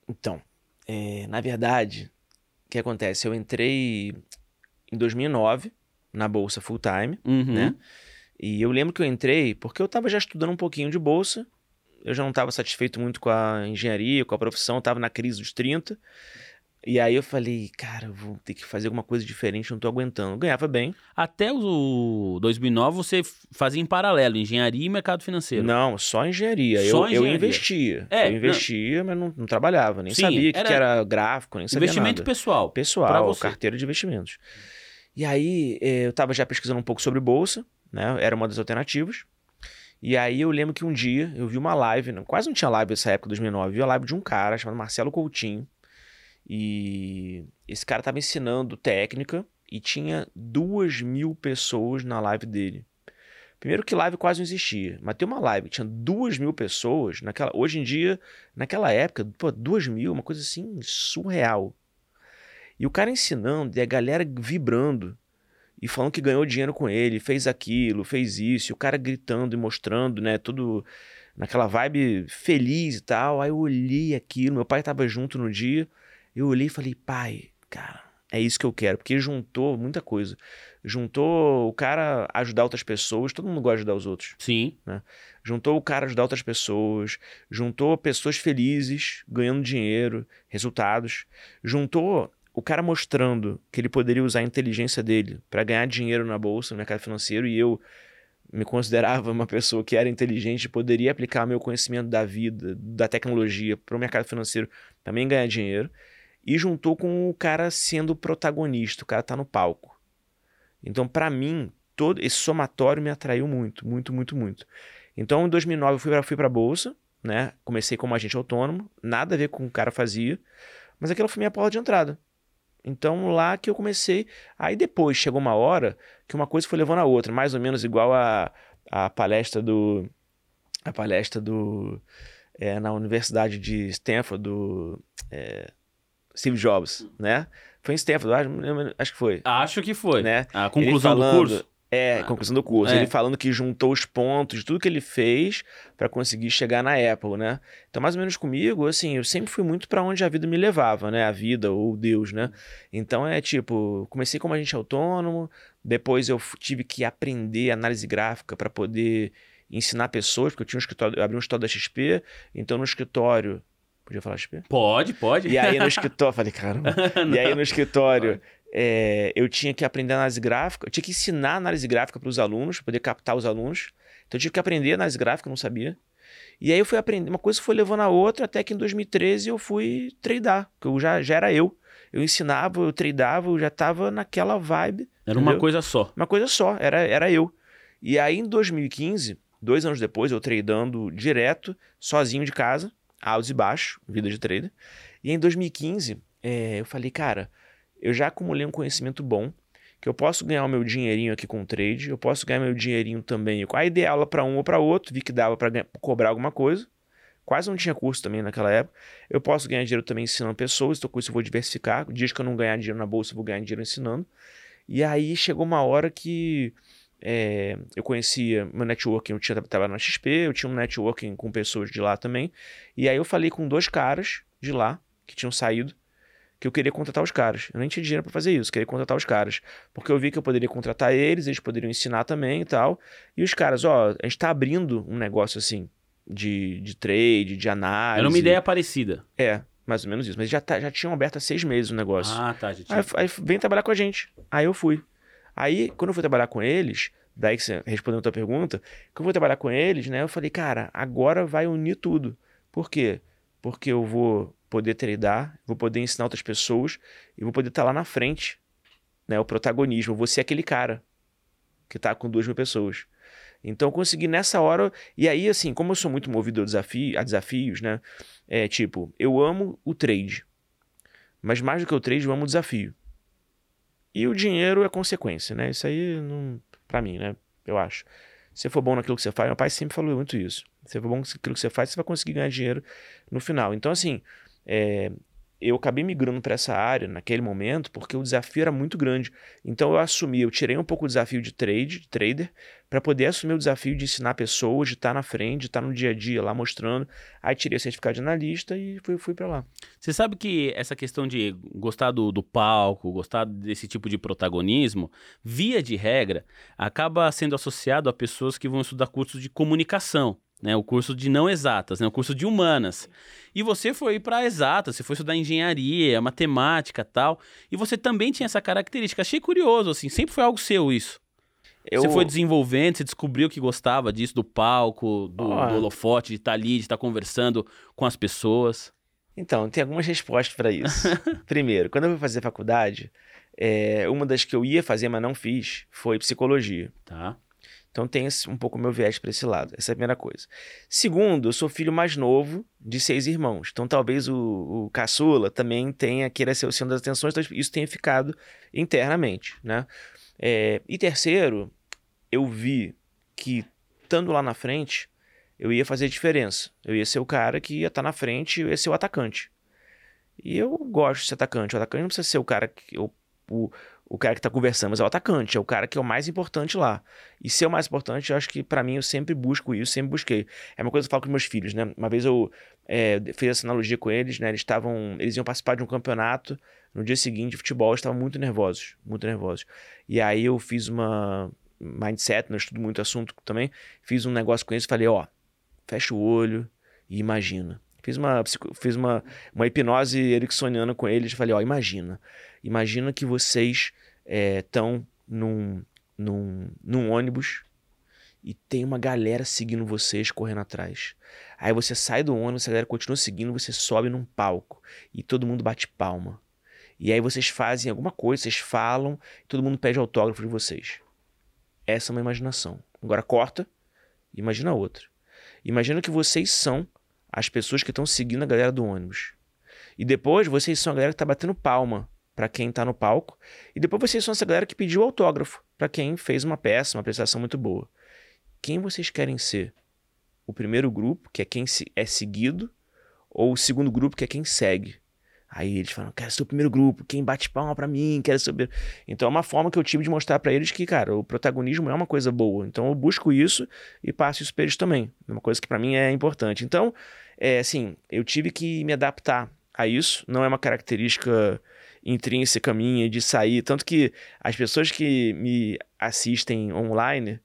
Então, é, na verdade, o que acontece? Eu entrei em 2009 na bolsa full time, uhum. né? E eu lembro que eu entrei porque eu estava já estudando um pouquinho de bolsa. Eu já não estava satisfeito muito com a engenharia, com a profissão, estava na crise dos 30. E aí eu falei, cara, vou ter que fazer alguma coisa diferente, não tô aguentando. Eu ganhava bem. Até o 2009 você fazia em paralelo, engenharia e mercado financeiro. Não, só engenharia. Só eu, engenharia. eu investia. É, eu investia, não. mas não, não, trabalhava, nem Sim, sabia que era, que era gráfico, nem sabia Investimento nada. pessoal. Pessoal, carteira de investimentos. E aí eh, eu tava já pesquisando um pouco sobre bolsa, né? Era uma das alternativas. E aí eu lembro que um dia eu vi uma live, quase não tinha live nessa época, 2009, eu vi a live de um cara chamado Marcelo Coutinho, e esse cara tava ensinando técnica e tinha duas mil pessoas na live dele. Primeiro que live quase não existia, mas tem uma live, tinha duas mil pessoas, naquela, hoje em dia, naquela época, pô, duas mil, uma coisa assim, surreal. E o cara ensinando, e a galera vibrando, e falando que ganhou dinheiro com ele, fez aquilo, fez isso, e o cara gritando e mostrando, né, tudo naquela vibe feliz e tal. Aí eu olhei aquilo, meu pai tava junto no dia, eu olhei e falei, pai, cara, é isso que eu quero, porque juntou muita coisa. Juntou o cara ajudar outras pessoas, todo mundo gosta de ajudar os outros. Sim. Né? Juntou o cara ajudar outras pessoas, juntou pessoas felizes, ganhando dinheiro, resultados. Juntou o cara mostrando que ele poderia usar a inteligência dele para ganhar dinheiro na bolsa, no mercado financeiro, e eu me considerava uma pessoa que era inteligente poderia aplicar meu conhecimento da vida, da tecnologia para o mercado financeiro, também ganhar dinheiro e juntou com o cara sendo protagonista, o cara tá no palco. Então, para mim, todo esse somatório me atraiu muito, muito, muito, muito. Então, em 2009 eu fui para fui a bolsa, né? Comecei como agente autônomo, nada a ver com o que o cara fazia, mas aquela foi minha porta de entrada. Então, lá que eu comecei. Aí depois chegou uma hora que uma coisa foi levando a outra, mais ou menos igual a, a palestra do a palestra do é, na Universidade de Stanford do é, Steve Jobs, né? Foi em Stanford, acho, acho que foi. Acho que foi. Né? A conclusão falando, do curso. É, ah, conclusão do curso. É. Ele falando que juntou os pontos de tudo que ele fez para conseguir chegar na Apple, né? Então, mais ou menos comigo, assim, eu sempre fui muito para onde a vida me levava, né? A vida ou Deus, né? Então é tipo, comecei como agente autônomo, depois eu tive que aprender análise gráfica para poder ensinar pessoas, porque eu tinha um escritório, eu abri um escritório da XP, então no escritório Podia falar XP? Pode, pode. E aí no escritório, falei, caramba. e aí no escritório, é, eu tinha que aprender análise gráfica, eu tinha que ensinar análise gráfica para os alunos, para poder captar os alunos. Então eu tive que aprender análise gráfica, não sabia. E aí eu fui aprender, uma coisa foi levando a outra, até que em 2013 eu fui treinar, que eu já, já era eu. Eu ensinava, eu treinava, eu já estava naquela vibe. Era entendeu? uma coisa só. Uma coisa só, era, era eu. E aí em 2015, dois anos depois, eu treinando direto, sozinho de casa altos e baixos, vida de trader. E em 2015, é, eu falei, cara, eu já acumulei um conhecimento bom, que eu posso ganhar o meu dinheirinho aqui com trade, eu posso ganhar meu dinheirinho também. Aí dei aula para um ou para outro, vi que dava para cobrar alguma coisa. Quase não tinha curso também naquela época. Eu posso ganhar dinheiro também ensinando pessoas, então com isso eu vou diversificar. Dias que eu não ganhar dinheiro na bolsa, eu vou ganhar dinheiro ensinando. E aí chegou uma hora que é, eu conhecia meu networking, eu tinha trabalhado na XP, eu tinha um networking com pessoas de lá também. E aí eu falei com dois caras de lá que tinham saído que eu queria contratar os caras. Eu nem tinha dinheiro para fazer isso, queria contratar os caras. Porque eu vi que eu poderia contratar eles, eles poderiam ensinar também e tal. E os caras, ó, a gente tá abrindo um negócio assim de, de trade, de análise. Era uma ideia parecida. É, mais ou menos isso. Mas já, tá, já tinham aberto há seis meses o negócio. Ah, tá. Já tinha... aí, aí vem trabalhar com a gente. Aí eu fui. Aí, quando eu fui trabalhar com eles, daí que você respondendo a tua pergunta, quando eu fui trabalhar com eles, né, eu falei, cara, agora vai unir tudo. Por quê? Porque eu vou poder treinar, vou poder ensinar outras pessoas e vou poder estar lá na frente, né, o protagonismo. Vou ser aquele cara que está com duas mil pessoas. Então eu consegui nessa hora. E aí, assim, como eu sou muito movido a, desafio, a desafios, né? É tipo, eu amo o trade. Mas mais do que o trade, eu amo o desafio. E o dinheiro é consequência, né? Isso aí, não, pra mim, né? Eu acho. Se for bom naquilo que você faz, meu pai sempre falou muito isso. Se for bom naquilo que você faz, você vai conseguir ganhar dinheiro no final. Então, assim, é, eu acabei migrando para essa área naquele momento porque o desafio era muito grande. Então eu assumi, eu tirei um pouco o desafio de trade, de trader, para poder assumir o desafio de ensinar pessoas, de estar tá na frente, de estar tá no dia a dia lá mostrando. Aí tirei o certificado de analista e fui, fui para lá. Você sabe que essa questão de gostar do, do palco, gostar desse tipo de protagonismo, via de regra, acaba sendo associado a pessoas que vão estudar cursos de comunicação né? O curso de não exatas, né? O curso de humanas. E você foi para exatas, você foi estudar engenharia, matemática, tal, e você também tinha essa característica. Achei curioso assim, sempre foi algo seu isso. Eu... Você foi desenvolvendo, você descobriu que gostava disso, do palco, do, oh. do holofote, de estar tá ali, de estar tá conversando com as pessoas. Então, tem algumas respostas para isso. Primeiro, quando eu fui fazer faculdade, é, uma das que eu ia fazer, mas não fiz, foi psicologia. Tá. Então tem um pouco meu viés para esse lado. Essa é a primeira coisa. Segundo, eu sou filho mais novo de seis irmãos. Então talvez o, o caçula também tenha queira ser o centro das atenções, então isso tenha ficado internamente, né? É, e terceiro, eu vi que, estando lá na frente, eu ia fazer diferença. Eu ia ser o cara que ia estar tá na frente, eu ia ser o atacante. E eu gosto de ser atacante. O atacante não precisa ser o cara que. O, o, o cara que tá conversando, mas é o atacante, é o cara que é o mais importante lá. E ser o mais importante, eu acho que para mim eu sempre busco isso, sempre busquei. É uma coisa que eu falo com meus filhos, né? Uma vez eu é, fiz essa analogia com eles, né? Eles estavam. Eles iam participar de um campeonato no dia seguinte de futebol, estavam muito nervosos, muito nervosos. E aí eu fiz uma mindset, né? eu estudo muito assunto também, fiz um negócio com eles falei, ó, fecha o olho e imagina. Fiz uma, fiz uma, uma hipnose ericksoniana com eles. Falei, ó, imagina. Imagina que vocês estão é, num, num, num ônibus e tem uma galera seguindo vocês, correndo atrás. Aí você sai do ônibus, a galera continua seguindo, você sobe num palco e todo mundo bate palma. E aí vocês fazem alguma coisa, vocês falam, todo mundo pede autógrafo de vocês. Essa é uma imaginação. Agora corta, imagina outra. Imagina que vocês são as pessoas que estão seguindo a galera do ônibus. E depois vocês são a galera que está batendo palma para quem está no palco. E depois vocês são essa galera que pediu autógrafo para quem fez uma peça, uma apresentação muito boa. Quem vocês querem ser? O primeiro grupo, que é quem é seguido, ou o segundo grupo, que é quem segue? Aí eles falam, quero ser o primeiro grupo, quem bate palma para mim, quero o... Então é uma forma que eu tive de mostrar para eles que, cara, o protagonismo é uma coisa boa. Então eu busco isso e passo isso pra eles também. É uma coisa que para mim é importante. Então, é assim, eu tive que me adaptar a isso. Não é uma característica intrínseca minha de sair. Tanto que as pessoas que me assistem online,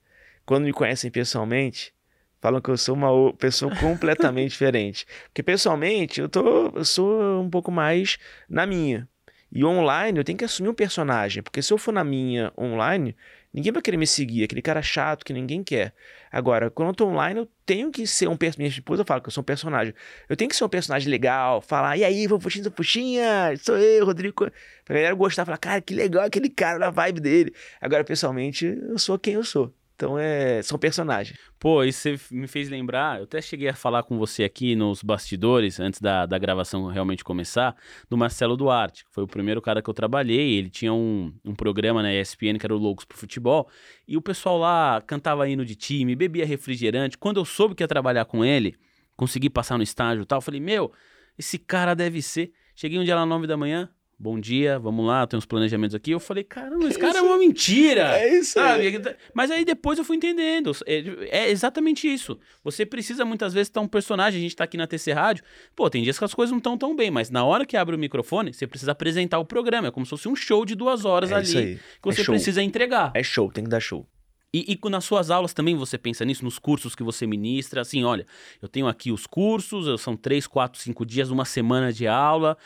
quando me conhecem pessoalmente, falam que eu sou uma pessoa completamente diferente. Porque pessoalmente eu, tô, eu sou um pouco mais na minha. E online eu tenho que assumir um personagem, porque se eu for na minha online, ninguém vai querer me seguir, aquele cara chato que ninguém quer. Agora, quando eu tô online, eu tenho que ser um personagem. Minha esposa fala que eu sou um personagem. Eu tenho que ser um personagem legal, falar, e aí, fofuxinha, puxinha, sou eu, Rodrigo. Pra galera gostar, falar, cara, que legal aquele cara, da vibe dele. Agora, pessoalmente, eu sou quem eu sou. Então é, são personagens. Pô, isso você me fez lembrar, eu até cheguei a falar com você aqui nos bastidores, antes da, da gravação realmente começar, do Marcelo Duarte, que foi o primeiro cara que eu trabalhei. Ele tinha um, um programa na ESPN que era o Loucos pro Futebol, e o pessoal lá cantava hino de time, bebia refrigerante. Quando eu soube que ia trabalhar com ele, consegui passar no estágio e tal, falei, meu, esse cara deve ser. Cheguei um dia lá, nove da manhã, bom dia, vamos lá, tem uns planejamentos aqui. Eu falei, caramba, esse cara é uma mentira. É isso sabe? Aí. Mas aí depois eu fui entendendo. É, é, exatamente isso. Você precisa muitas vezes estar um personagem. A gente tá aqui na TC Rádio. Pô, tem dias que as coisas não estão tão bem, mas na hora que abre o microfone, você precisa apresentar o programa. É como se fosse um show de duas horas é ali que você é precisa entregar. É show, tem que dar show. E, e, nas suas aulas também você pensa nisso, nos cursos que você ministra, assim, olha, eu tenho aqui os cursos, são três, quatro, cinco dias, uma semana de aula,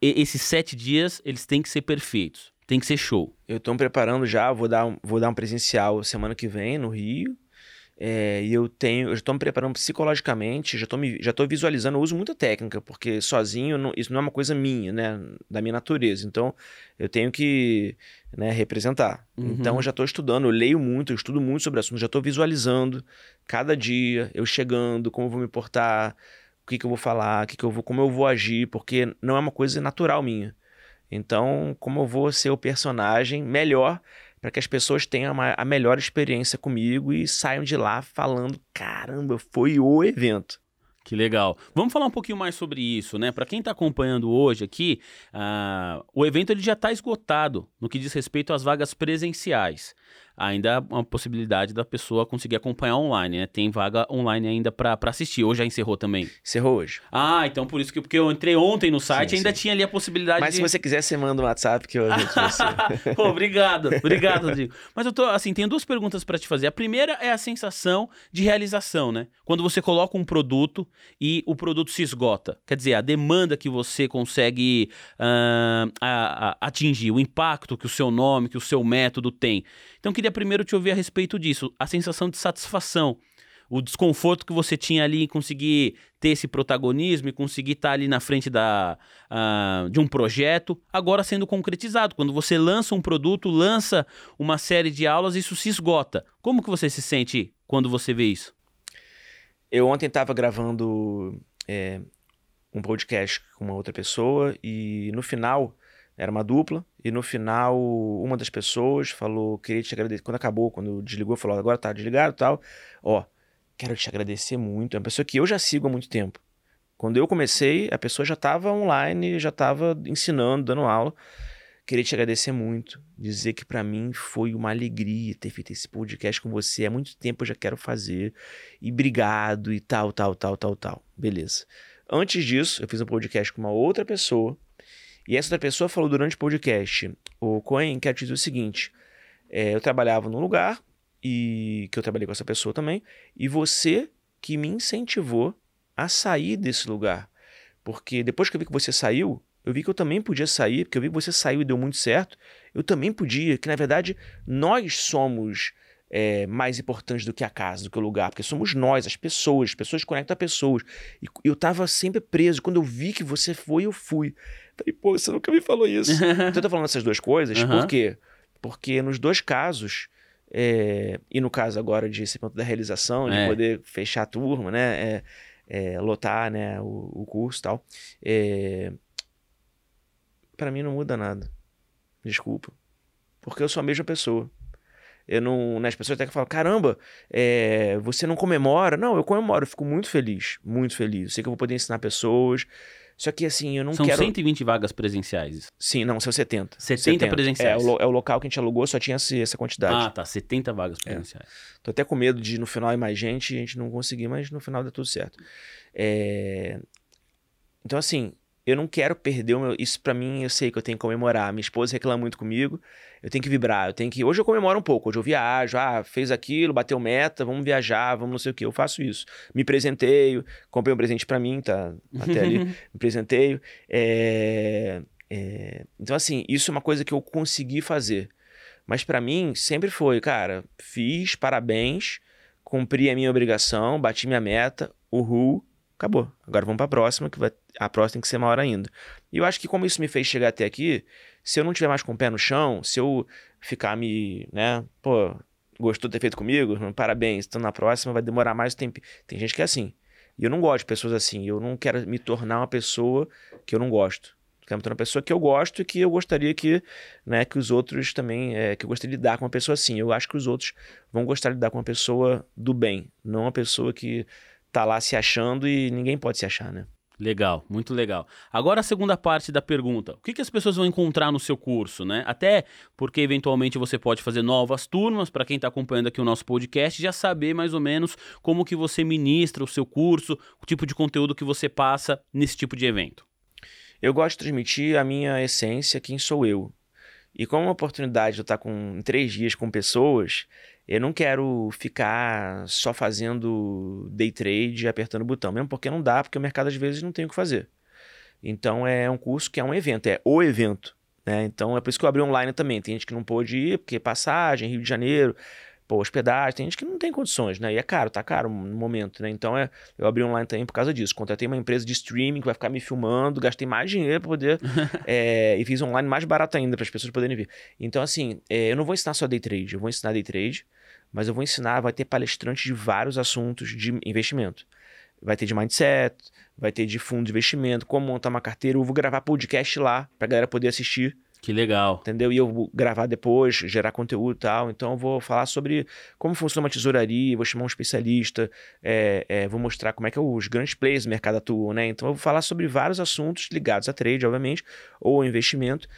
esses sete dias, eles têm que ser perfeitos. Tem que ser show. Eu estou me preparando já, vou dar, um, vou dar um presencial semana que vem no Rio. É, e eu tenho, eu estou me preparando psicologicamente, já estou já tô visualizando, eu uso muita técnica, porque sozinho não, isso não é uma coisa minha, né, da minha natureza. Então, eu tenho que né, representar. Uhum. Então, eu já estou estudando, eu leio muito, eu estudo muito sobre o assunto, já estou visualizando cada dia, eu chegando, como eu vou me portar, que, que eu vou falar, que que eu vou, como eu vou agir, porque não é uma coisa natural minha. Então, como eu vou ser o personagem melhor para que as pessoas tenham uma, a melhor experiência comigo e saiam de lá falando: caramba, foi o evento. Que legal. Vamos falar um pouquinho mais sobre isso, né? Para quem está acompanhando hoje aqui, uh, o evento ele já está esgotado no que diz respeito às vagas presenciais ainda há uma possibilidade da pessoa conseguir acompanhar online, né? Tem vaga online ainda para assistir. Ou já encerrou também? Encerrou hoje. Ah, então por isso que porque eu entrei ontem no site sim, ainda sim. tinha ali a possibilidade Mas de... se você quiser, você manda um WhatsApp que eu ajudo você. Pô, obrigado, obrigado, Rodrigo. Mas eu tô, assim, tenho duas perguntas para te fazer. A primeira é a sensação de realização, né? Quando você coloca um produto e o produto se esgota. Quer dizer, a demanda que você consegue uh, a, a, atingir, o impacto que o seu nome, que o seu método tem. Então, queria primeiro te ouvir a respeito disso, a sensação de satisfação, o desconforto que você tinha ali em conseguir ter esse protagonismo e conseguir estar ali na frente da, uh, de um projeto, agora sendo concretizado. Quando você lança um produto, lança uma série de aulas, isso se esgota. Como que você se sente quando você vê isso? Eu ontem estava gravando é, um podcast com uma outra pessoa e no final Era uma dupla. E no final, uma das pessoas falou: queria te agradecer. Quando acabou, quando desligou, falou: agora tá desligado tal. Ó, quero te agradecer muito. É uma pessoa que eu já sigo há muito tempo. Quando eu comecei, a pessoa já estava online, já estava ensinando, dando aula. Queria te agradecer muito, dizer que para mim foi uma alegria ter feito esse podcast com você. Há muito tempo eu já quero fazer. E obrigado e tal, tal, tal, tal, tal. Beleza. Antes disso, eu fiz um podcast com uma outra pessoa. E essa outra pessoa falou durante o podcast: O Coen, quero te dizer o seguinte. É, eu trabalhava num lugar, e que eu trabalhei com essa pessoa também, e você que me incentivou a sair desse lugar. Porque depois que eu vi que você saiu, eu vi que eu também podia sair, porque eu vi que você saiu e deu muito certo. Eu também podia, que na verdade nós somos é, mais importantes do que a casa, do que o lugar, porque somos nós, as pessoas, as pessoas conectam a pessoas. E eu tava sempre preso. Quando eu vi que você foi, eu fui. Falei, pô, você nunca me falou isso. então eu tô falando essas duas coisas, uhum. por quê? Porque nos dois casos, é, e no caso agora de esse ponto da realização, de é. poder fechar a turma, né? É, é lotar né, o, o curso e tal. É, para mim não muda nada. Desculpa. Porque eu sou a mesma pessoa. Eu não. Né, as pessoas até que falam: caramba, é, você não comemora? Não, eu comemoro, eu fico muito feliz, muito feliz. Eu sei que eu vou poder ensinar pessoas. Só que assim, eu não são quero. São 120 vagas presenciais. Sim, não, são 70. 70, 70. presenciais. É o, é o, local que a gente alugou, só tinha essa quantidade. Ah, tá. 70 vagas é. presenciais. É. Tô até com medo de no final ir mais gente e a gente não conseguir, mas no final dá tudo certo. É... Então, assim, eu não quero perder o meu. Isso para mim eu sei que eu tenho que comemorar. Minha esposa reclama muito comigo. Eu tenho que vibrar. Eu tenho que. Hoje eu comemoro um pouco. Hoje eu viajo. Ah, fez aquilo, bateu meta, vamos viajar, vamos não sei o que. Eu faço isso. Me presenteio, comprei um presente para mim, tá até ali. me presenteio. É... É... Então, assim, isso é uma coisa que eu consegui fazer. Mas para mim sempre foi, cara, fiz, parabéns, cumpri a minha obrigação, bati minha meta, uhul acabou. Agora vamos para a próxima, que vai, a próxima tem que ser maior ainda. E eu acho que como isso me fez chegar até aqui, se eu não tiver mais com o pé no chão, se eu ficar me, né, pô, gostou de ter feito comigo, parabéns, então na próxima vai demorar mais tempo. Tem gente que é assim. E eu não gosto de pessoas assim. Eu não quero me tornar uma pessoa que eu não gosto. quero me tornar uma pessoa que eu gosto e que eu gostaria que, né, que os outros também, é, que eu gostaria de lidar com uma pessoa assim. Eu acho que os outros vão gostar de lidar com uma pessoa do bem, não uma pessoa que tá lá se achando e ninguém pode se achar, né? Legal, muito legal. Agora a segunda parte da pergunta. O que, que as pessoas vão encontrar no seu curso, né? Até porque eventualmente você pode fazer novas turmas, para quem está acompanhando aqui o nosso podcast, já saber mais ou menos como que você ministra o seu curso, o tipo de conteúdo que você passa nesse tipo de evento. Eu gosto de transmitir a minha essência, quem sou eu. E como uma oportunidade de eu estar com, em três dias com pessoas, eu não quero ficar só fazendo day trade, apertando o botão, mesmo porque não dá, porque o mercado às vezes não tem o que fazer. Então é um curso que é um evento, é o evento. Né? Então é por isso que eu abri online também. Tem gente que não pôde ir, porque passagem, Rio de Janeiro, pô, hospedagem, tem gente que não tem condições, né? E é caro, tá caro no momento, né? Então é, eu abri online também por causa disso. Contratei uma empresa de streaming que vai ficar me filmando, gastei mais dinheiro para poder. é, e fiz online mais barato ainda para as pessoas poderem vir. Então, assim, é, eu não vou ensinar só day trade, eu vou ensinar day trade, mas eu vou ensinar, vai ter palestrantes de vários assuntos de investimento. Vai ter de mindset, vai ter de fundo de investimento, como montar uma carteira. Eu vou gravar podcast lá para galera poder assistir. Que legal. Entendeu? E eu gravar depois, gerar conteúdo e tal. Então eu vou falar sobre como funciona uma tesouraria, vou chamar um especialista, é, é, vou mostrar como é que os grandes players do mercado atuam, né? Então eu vou falar sobre vários assuntos ligados a trade, obviamente, ou investimento.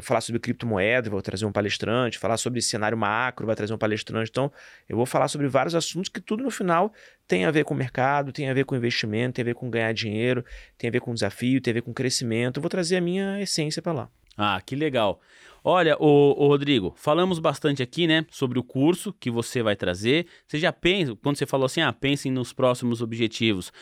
Falar sobre criptomoeda, vou trazer um palestrante. Falar sobre cenário macro, vai trazer um palestrante. Então eu vou falar sobre vários assuntos que tudo no final tem a ver com o mercado, tem a ver com investimento, tem a ver com ganhar dinheiro, tem a ver com desafio, tem a ver com crescimento. Eu vou trazer a minha essência para lá. Ah, que legal. Olha, o, Rodrigo, falamos bastante aqui, né, sobre o curso que você vai trazer. Você já pensa, quando você falou assim, ah, pensem nos próximos objetivos.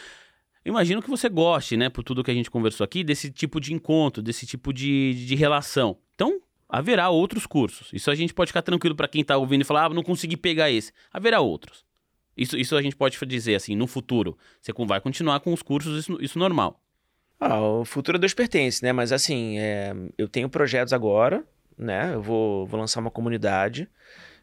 Imagino que você goste, né, por tudo que a gente conversou aqui, desse tipo de encontro, desse tipo de, de relação. Então, haverá outros cursos. Isso a gente pode ficar tranquilo para quem está ouvindo e falar, ah, não consegui pegar esse. Haverá outros. Isso, isso a gente pode dizer assim, no futuro. Você vai continuar com os cursos, isso, isso normal. Ah, o futuro a Deus pertence, né? Mas assim, é, eu tenho projetos agora, né? Eu vou, vou lançar uma comunidade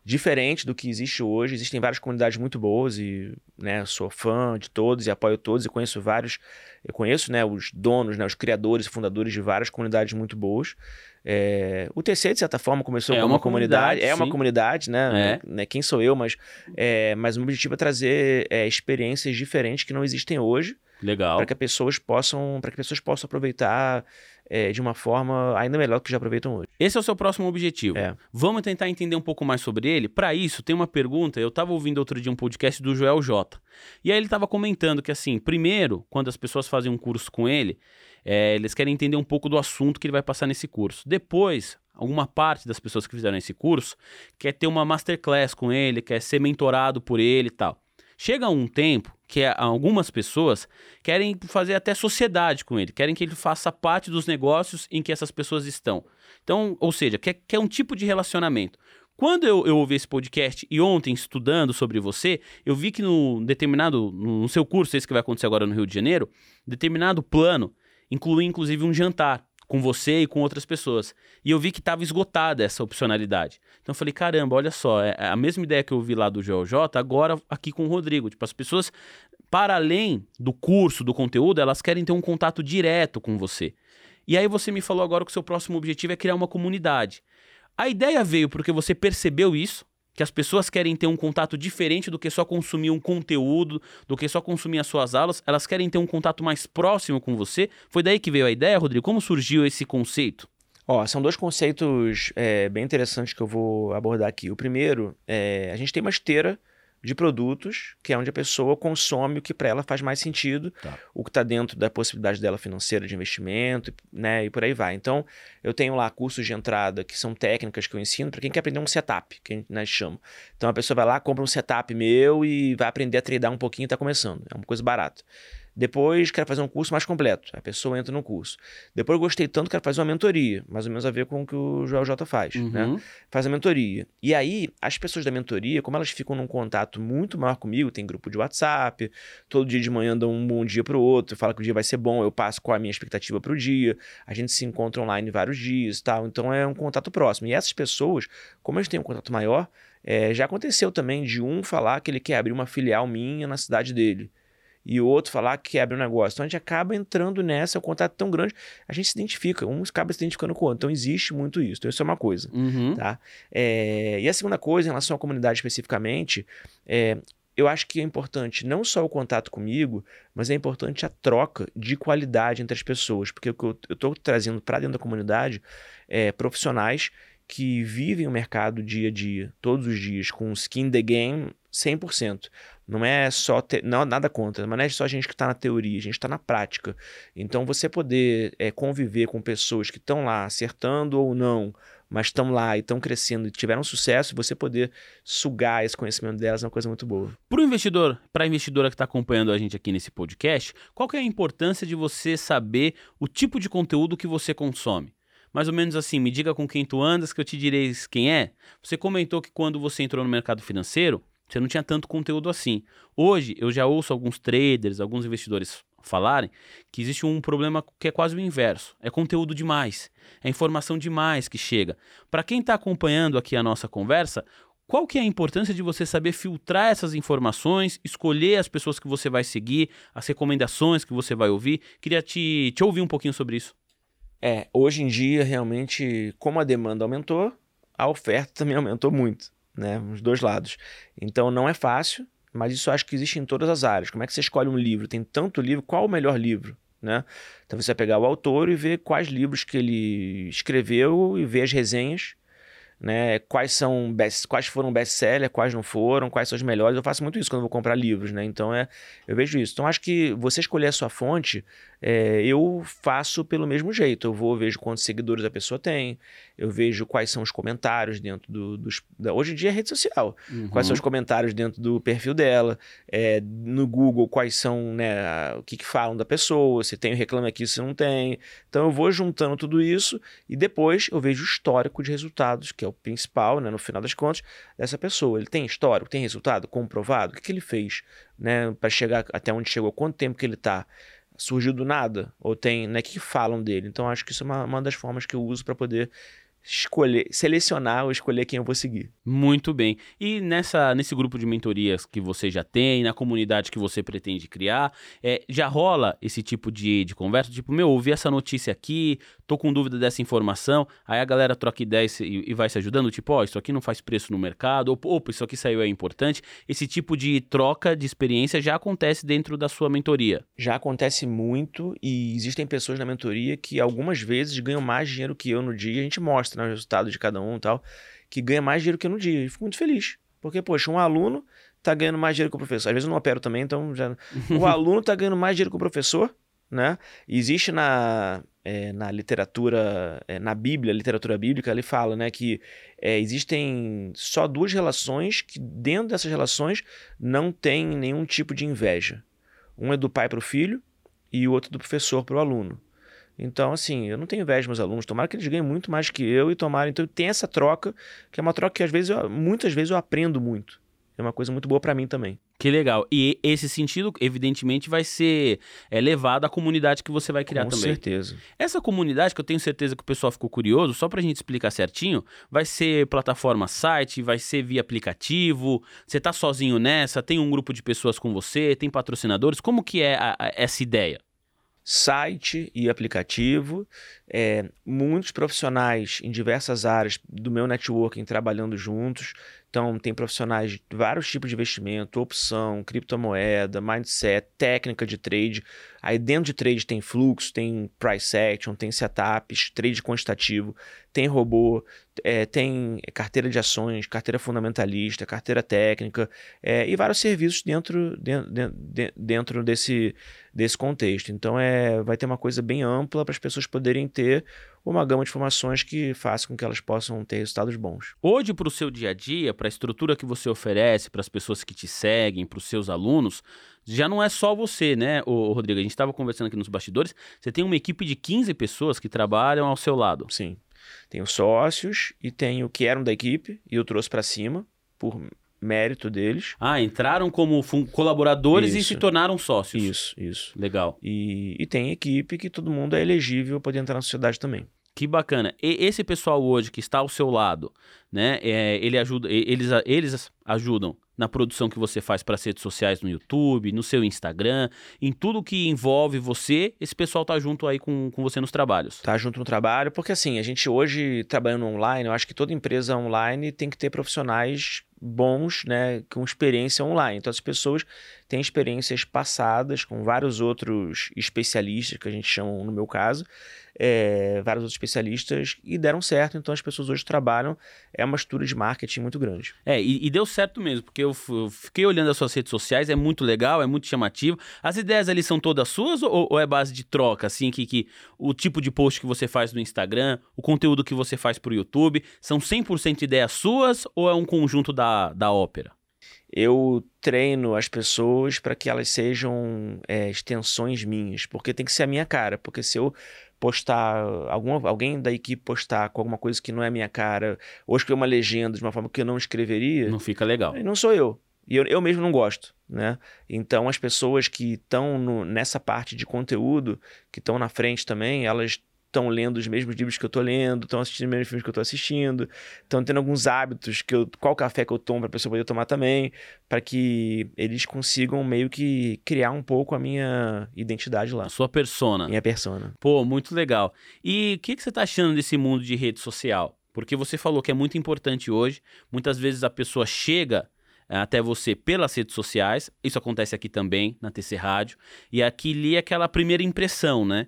diferente do que existe hoje. Existem várias comunidades muito boas e, né, sou fã de todos e apoio todos e conheço vários, eu conheço, né, os donos, né, os criadores e fundadores de várias comunidades muito boas. É, o TC, de certa forma, começou É como uma comunidade, comunidade, é uma comunidade, né, É. né, Quem sou eu, mas, é, mas o meu objetivo é trazer é, experiências diferentes que não existem hoje Legal. para que as pessoas possam, para que pessoas possam aproveitar é, de uma forma ainda melhor do que já aproveitam hoje. Esse é o seu próximo objetivo. É. Vamos tentar entender um pouco mais sobre ele. Para isso, tem uma pergunta. Eu estava ouvindo outro dia um podcast do Joel J. E aí ele estava comentando que, assim, primeiro, quando as pessoas fazem um curso com ele, é, eles querem entender um pouco do assunto que ele vai passar nesse curso. Depois, alguma parte das pessoas que fizeram esse curso quer ter uma masterclass com ele, quer ser mentorado por ele e tal. Chega um tempo que algumas pessoas querem fazer até sociedade com ele, querem que ele faça parte dos negócios em que essas pessoas estão. Então, ou seja, quer, quer um tipo de relacionamento. Quando eu, eu ouvi esse podcast e ontem estudando sobre você, eu vi que no determinado, no seu curso, esse que vai acontecer agora no Rio de Janeiro, determinado plano inclui inclusive um jantar com você e com outras pessoas. E eu vi que estava esgotada essa opcionalidade. Então eu falei, caramba, olha só, é a mesma ideia que eu vi lá do GeoJ, agora aqui com o Rodrigo. Tipo, as pessoas, para além do curso, do conteúdo, elas querem ter um contato direto com você. E aí você me falou agora que o seu próximo objetivo é criar uma comunidade. A ideia veio porque você percebeu isso, que as pessoas querem ter um contato diferente do que só consumir um conteúdo, do que só consumir as suas aulas, elas querem ter um contato mais próximo com você. Foi daí que veio a ideia, Rodrigo? Como surgiu esse conceito? Ó, são dois conceitos é, bem interessantes que eu vou abordar aqui. O primeiro, é, a gente tem uma esteira de produtos, que é onde a pessoa consome o que para ela faz mais sentido, Tá. o que está dentro da possibilidade dela financeira de investimento, né, e por aí vai. Então, eu tenho lá cursos de entrada que são técnicas que eu ensino para quem quer aprender um setup, que a gente né, chama. Então, a pessoa vai lá, compra um setup meu e vai aprender a tradar um pouquinho e está começando. É uma coisa barata. Depois, quero fazer um curso mais completo. A pessoa entra no curso. Depois, gostei tanto, quero fazer uma mentoria. Mais ou menos a ver com o que o Joel J faz, né? Uhum. faz a mentoria. E aí, as pessoas da mentoria, como elas ficam num contato muito maior comigo, tem grupo de WhatsApp, todo dia de manhã dão um bom dia pro outro, fala que o dia vai ser bom, eu passo qual a minha expectativa pro dia, a gente se encontra online vários dias e tal, então é um contato próximo. E essas pessoas, como eles têm um contato maior, é, já aconteceu também de um falar que ele quer abrir uma filial minha na cidade dele. E o outro falar que abrir um negócio. Então a gente acaba entrando nessa, é um contato tão grande, a gente se identifica, um acaba se identificando com o outro. Então existe muito isso. Então isso é uma coisa Uhum. tá? É, e a segunda coisa, em relação à comunidade especificamente, é, eu acho que é importante não só o contato comigo, mas é importante a troca de qualidade entre as pessoas, porque o que eu estou trazendo para dentro da comunidade é profissionais que vivem o mercado dia a dia, todos os dias, com skin in the game 100%. Não é só te... não nada contra, mas não é só a gente que está na teoria, a gente está na prática. Então você poder é, conviver com pessoas que estão lá acertando ou não, mas estão lá e estão crescendo e tiveram sucesso, você poder sugar esse conhecimento delas é uma coisa muito boa. Para o investidor, para a investidora que está acompanhando a gente aqui nesse podcast, qual que é a importância de você saber o tipo de conteúdo que você consome? Mais ou menos assim, me diga com quem tu andas que eu te direi quem é. Você comentou que quando você entrou no mercado financeiro, você não tinha tanto conteúdo assim. Hoje, eu já ouço alguns traders, alguns investidores falarem que existe um problema que é quase o inverso. É conteúdo demais. É informação demais que chega. Para quem está acompanhando aqui a nossa conversa, qual que é a importância de você saber filtrar essas informações, escolher as pessoas que você vai seguir, as recomendações que você vai ouvir? Queria te, te ouvir um pouquinho sobre isso. É, hoje em dia, realmente, como a demanda aumentou, a oferta também aumentou muito, né? Os dois lados. Então não é fácil, mas isso acho que existe em todas as áreas. Como é que você escolhe um livro? Tem tanto livro, qual o melhor livro? Né? Então você vai pegar o autor e ver quais livros que ele escreveu e ver as resenhas, né? Quais são best, quais foram best-seller, quais não foram, quais são os melhores. Eu faço muito isso quando vou comprar livros, né? Então é, eu vejo isso. Então acho que você escolher a sua fonte, é, eu faço pelo mesmo jeito. Eu vou vejo quantos seguidores a pessoa tem, eu vejo quais são os comentários dentro do, dos. Da, hoje em dia é rede social. Quais são os comentários dentro do perfil dela, é, no Google, quais são, né, a- o que, que falam da pessoa, se tem o reclame aqui, se não tem. Então eu vou juntando tudo isso e depois eu vejo o histórico de resultados, que é o principal, né, no final das contas, dessa pessoa. Ele tem histórico, tem resultado comprovado, o que, que ele fez, né, para chegar até onde chegou, quanto tempo que ele está surgiu do nada ou tem, né, que falam dele. Então acho que isso é uma, uma das formas que eu uso para poder escolher, selecionar ou escolher quem eu vou seguir. Muito bem. E nessa, nesse grupo de mentorias que você já tem, na comunidade que você pretende criar, é, já rola esse tipo de, de conversa? Tipo, meu, ouvi essa notícia aqui, tô com dúvida dessa informação, aí a galera troca ideias e, e vai se ajudando, tipo, ó, oh, isso aqui não faz preço no mercado, ou, opa, isso aqui saiu é importante. Esse tipo de troca de experiência já acontece dentro da sua mentoria? Já acontece muito e existem pessoas na mentoria que algumas vezes ganham mais dinheiro que eu no dia, a gente mostra né, o resultado de cada um e tal, que ganha mais dinheiro que eu no dia. E fico muito feliz. Porque, poxa, um aluno tá ganhando mais dinheiro que o professor. Às vezes eu não opero também, então já. o aluno tá ganhando mais dinheiro que o professor, né? existe na, é, na literatura, é, na Bíblia, literatura bíblica, ele fala, né, que é, existem só duas relações que dentro dessas relações não tem nenhum tipo de inveja. Um é do pai para o filho e o outro do professor para o aluno. Então, assim, eu não tenho inveja dos meus alunos. Tomara que eles ganhem muito mais que eu e tomara. Então, tem essa troca, que é uma troca que às vezes, eu, muitas vezes eu aprendo muito. É uma coisa muito boa para mim também. Que legal. E esse sentido, evidentemente, vai ser é, levado à comunidade que você vai criar Com também. Com certeza. Essa comunidade, que eu tenho certeza que o pessoal ficou curioso, só para a gente explicar certinho, vai ser plataforma site, vai ser via aplicativo, você está sozinho nessa, tem um grupo de pessoas com você, tem patrocinadores, como que é a, a, essa ideia? Site e aplicativo, é, muitos profissionais em diversas áreas do meu networking trabalhando juntos. Então, tem profissionais de vários tipos de investimento, opção, criptomoeda, mindset, técnica de trade. Aí dentro de trade tem fluxo, tem price action, tem setups, trade quantitativo, tem robô, é, tem carteira de ações, carteira fundamentalista, carteira técnica é, e vários serviços dentro, dentro, dentro desse, desse contexto. Então é, vai ter uma coisa bem ampla para as pessoas poderem ter uma gama de informações que faça com que elas possam ter resultados bons. Hoje, para o seu dia a dia, para a estrutura que você oferece, para as pessoas que te seguem, para os seus alunos, já não é só você, né, ô, Rodrigo? A gente estava conversando aqui nos bastidores. Você tem uma equipe de 15 pessoas que trabalham ao seu lado. Sim. Tenho sócios e tenho que eram da equipe e eu trouxe para cima por mérito deles. Ah, entraram como colaboradores isso. e se tornaram sócios. Isso, isso. Legal. E, e tem equipe que todo mundo é elegível para entrar na sociedade também. Que bacana. E esse pessoal hoje que está ao seu lado, né? É, ele ajuda, eles, eles ajudam na produção que você faz para as redes sociais no YouTube, no seu Instagram, em tudo que envolve você, esse pessoal tá junto aí com, com você nos trabalhos. Tá junto no trabalho, porque assim, a gente hoje trabalhando online, eu acho que toda empresa online tem que ter profissionais bons, né, com experiência online. Então as pessoas têm experiências passadas com vários outros especialistas, que a gente chama no meu caso, é, vários outros especialistas e deram certo. Então as pessoas hoje trabalham, é uma estrutura de marketing muito grande. É, e, e deu certo mesmo, porque eu, eu, fiquei olhando as suas redes sociais, é muito legal, é muito chamativo. As ideias ali são todas suas ou, ou é base de troca, assim, que, que o tipo de post que você faz no Instagram, o conteúdo que você faz para o YouTube, são 100% ideias suas ou é um conjunto da, da ópera? eu treino as pessoas para que elas sejam é, extensões minhas, porque tem que ser a minha cara. Porque se eu postar, algum, alguém da equipe postar com alguma coisa que não é a minha cara, ou escrever uma legenda de uma forma que eu não escreveria. Não fica legal. Não sou eu. E eu, eu mesmo não gosto, né? Então as pessoas que estão nessa parte de conteúdo, que estão na frente também, elas estão lendo os mesmos livros que eu estou lendo, estão assistindo os mesmos filmes que eu estou assistindo, estão tendo alguns hábitos que eu, qual café que eu tomo para a pessoa poder tomar também, para que eles consigam meio que criar um pouco a minha identidade lá. Sua persona. Minha persona. Pô, muito legal. E o que, que você está achando desse mundo de rede social? Porque você falou que é muito importante hoje. Muitas vezes a pessoa chega eh, até você pelas redes sociais. Isso acontece aqui também, na TC Rádio. E aqui li aquela primeira impressão, né?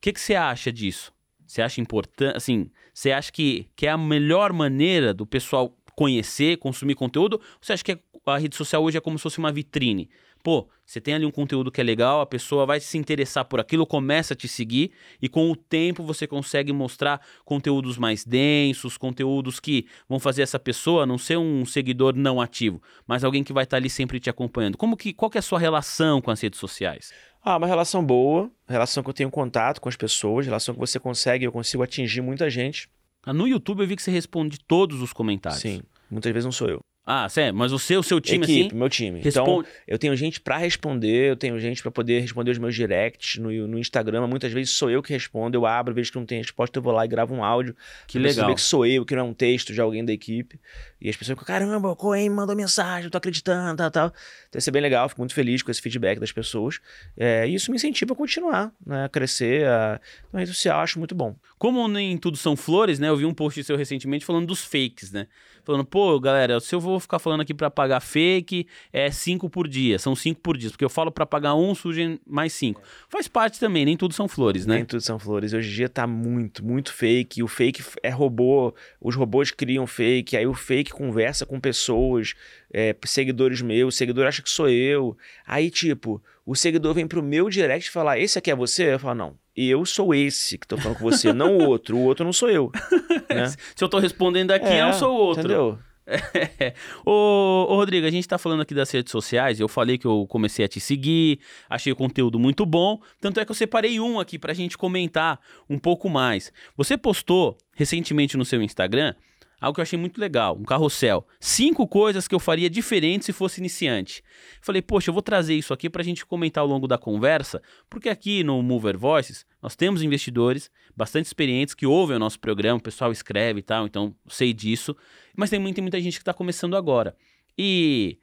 Que, que você acha disso? Você acha importante, assim, você acha que, que é a melhor maneira do pessoal conhecer, consumir conteúdo? Ou você acha que a rede social hoje é como se fosse uma vitrine? Pô, você tem ali um conteúdo que é legal, a pessoa vai se interessar por aquilo, começa a te seguir e com o tempo você consegue mostrar conteúdos mais densos, conteúdos que vão fazer essa pessoa não ser um seguidor não ativo, mas alguém que vai estar ali sempre te acompanhando. Como que qual que é a sua relação com as redes sociais? Ah, uma relação boa, relação que eu tenho contato com as pessoas, relação que você consegue, eu consigo atingir muita gente. Ah, no YouTube eu vi que você responde todos os comentários. Sim, muitas vezes não sou eu. Ah, sério, mas o seu, seu time Equipe, assim. meu time. responde- Então, eu tenho gente pra responder, eu tenho gente pra poder responder os meus directs no, no Instagram. Muitas vezes sou eu que respondo, eu abro, vejo que não tem resposta, eu vou lá e gravo um áudio. Que legal. ver que sou eu, que não é um texto de alguém da equipe. E as pessoas ficam, caramba, o Coen me mandou mensagem, eu tô acreditando, tal, tal. Então isso é bem legal, fico muito feliz com esse feedback das pessoas. É, e isso me incentiva a continuar, né? A crescer. A... Na rede social, eu acho muito bom. Como nem tudo são flores, né? Eu vi um post seu recentemente falando dos fakes, né? Falando, pô, galera, se eu vou ficar falando aqui pra pagar fake, é cinco por dia. São cinco por dia. Porque eu falo pra pagar um, surgem mais cinco. Faz parte também, nem tudo são flores, né? Nem tudo são flores. Hoje em dia tá muito, muito fake. O fake é robô. Os robôs criam fake. Aí o fake conversa com pessoas, é, seguidores meus. O seguidor acha que sou eu. Aí, tipo, o seguidor vem pro meu direct falar: Esse aqui é você? Eu falo: Não, eu sou esse que tô falando com você, não o outro. O outro não sou eu. né? Se eu tô respondendo aqui, eu sou outro. Entendeu? ô, ô, Rodrigo, a gente tá falando aqui das redes sociais. Eu falei que eu comecei a te seguir, achei o conteúdo muito bom. Tanto é que eu separei um aqui pra gente comentar um pouco mais. Você postou recentemente no seu Instagram algo que eu achei muito legal, um carrossel. Cinco coisas que eu faria diferente se fosse iniciante. Falei, poxa, eu vou trazer isso aqui pra gente comentar ao longo da conversa, porque aqui no Mover Voices nós temos investidores bastante experientes que ouvem o nosso programa, o pessoal escreve e tal, então sei disso. Mas tem muita, muita gente que está começando agora. E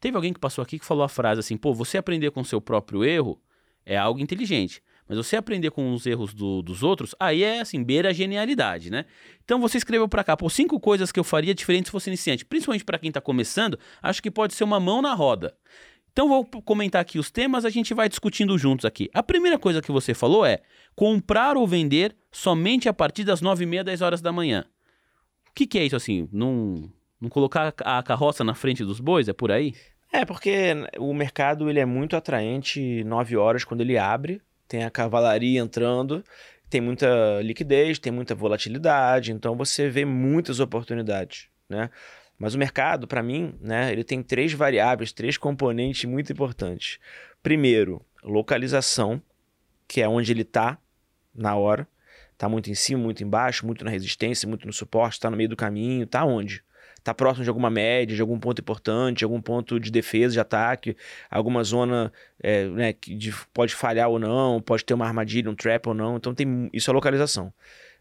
teve alguém que passou aqui que falou a frase assim: pô, você aprender com seu próprio erro é algo inteligente. Mas você aprender com os erros do- dos outros, aí é assim, beira a genialidade, né? Então você escreveu pra cá, pô, cinco coisas que eu faria diferente se fosse iniciante. Principalmente pra quem tá começando, acho que pode ser uma mão na roda. Então vou comentar aqui os temas, a gente vai discutindo juntos aqui. A primeira coisa que você falou é comprar ou vender somente a partir das 9 e meia, 10 horas da manhã. O que, que é isso assim? Não, não colocar a carroça na frente dos bois? É por aí? É, porque o mercado ele é muito atraente 9 horas quando ele abre, tem a cavalaria entrando, tem muita liquidez, tem muita volatilidade, então você vê muitas oportunidades, né? Mas o mercado, para mim, né, ele tem três variáveis, três componentes muito importantes. Primeiro, localização, que é onde ele está na hora. Tá muito em cima, muito embaixo, muito na resistência, muito no suporte, tá no meio do caminho, tá onde? Tá próximo de alguma média, de algum ponto importante, de algum ponto de defesa, de ataque, alguma zona é, né, que de- pode falhar ou não, pode ter uma armadilha, um trap ou não. Então tem isso é localização.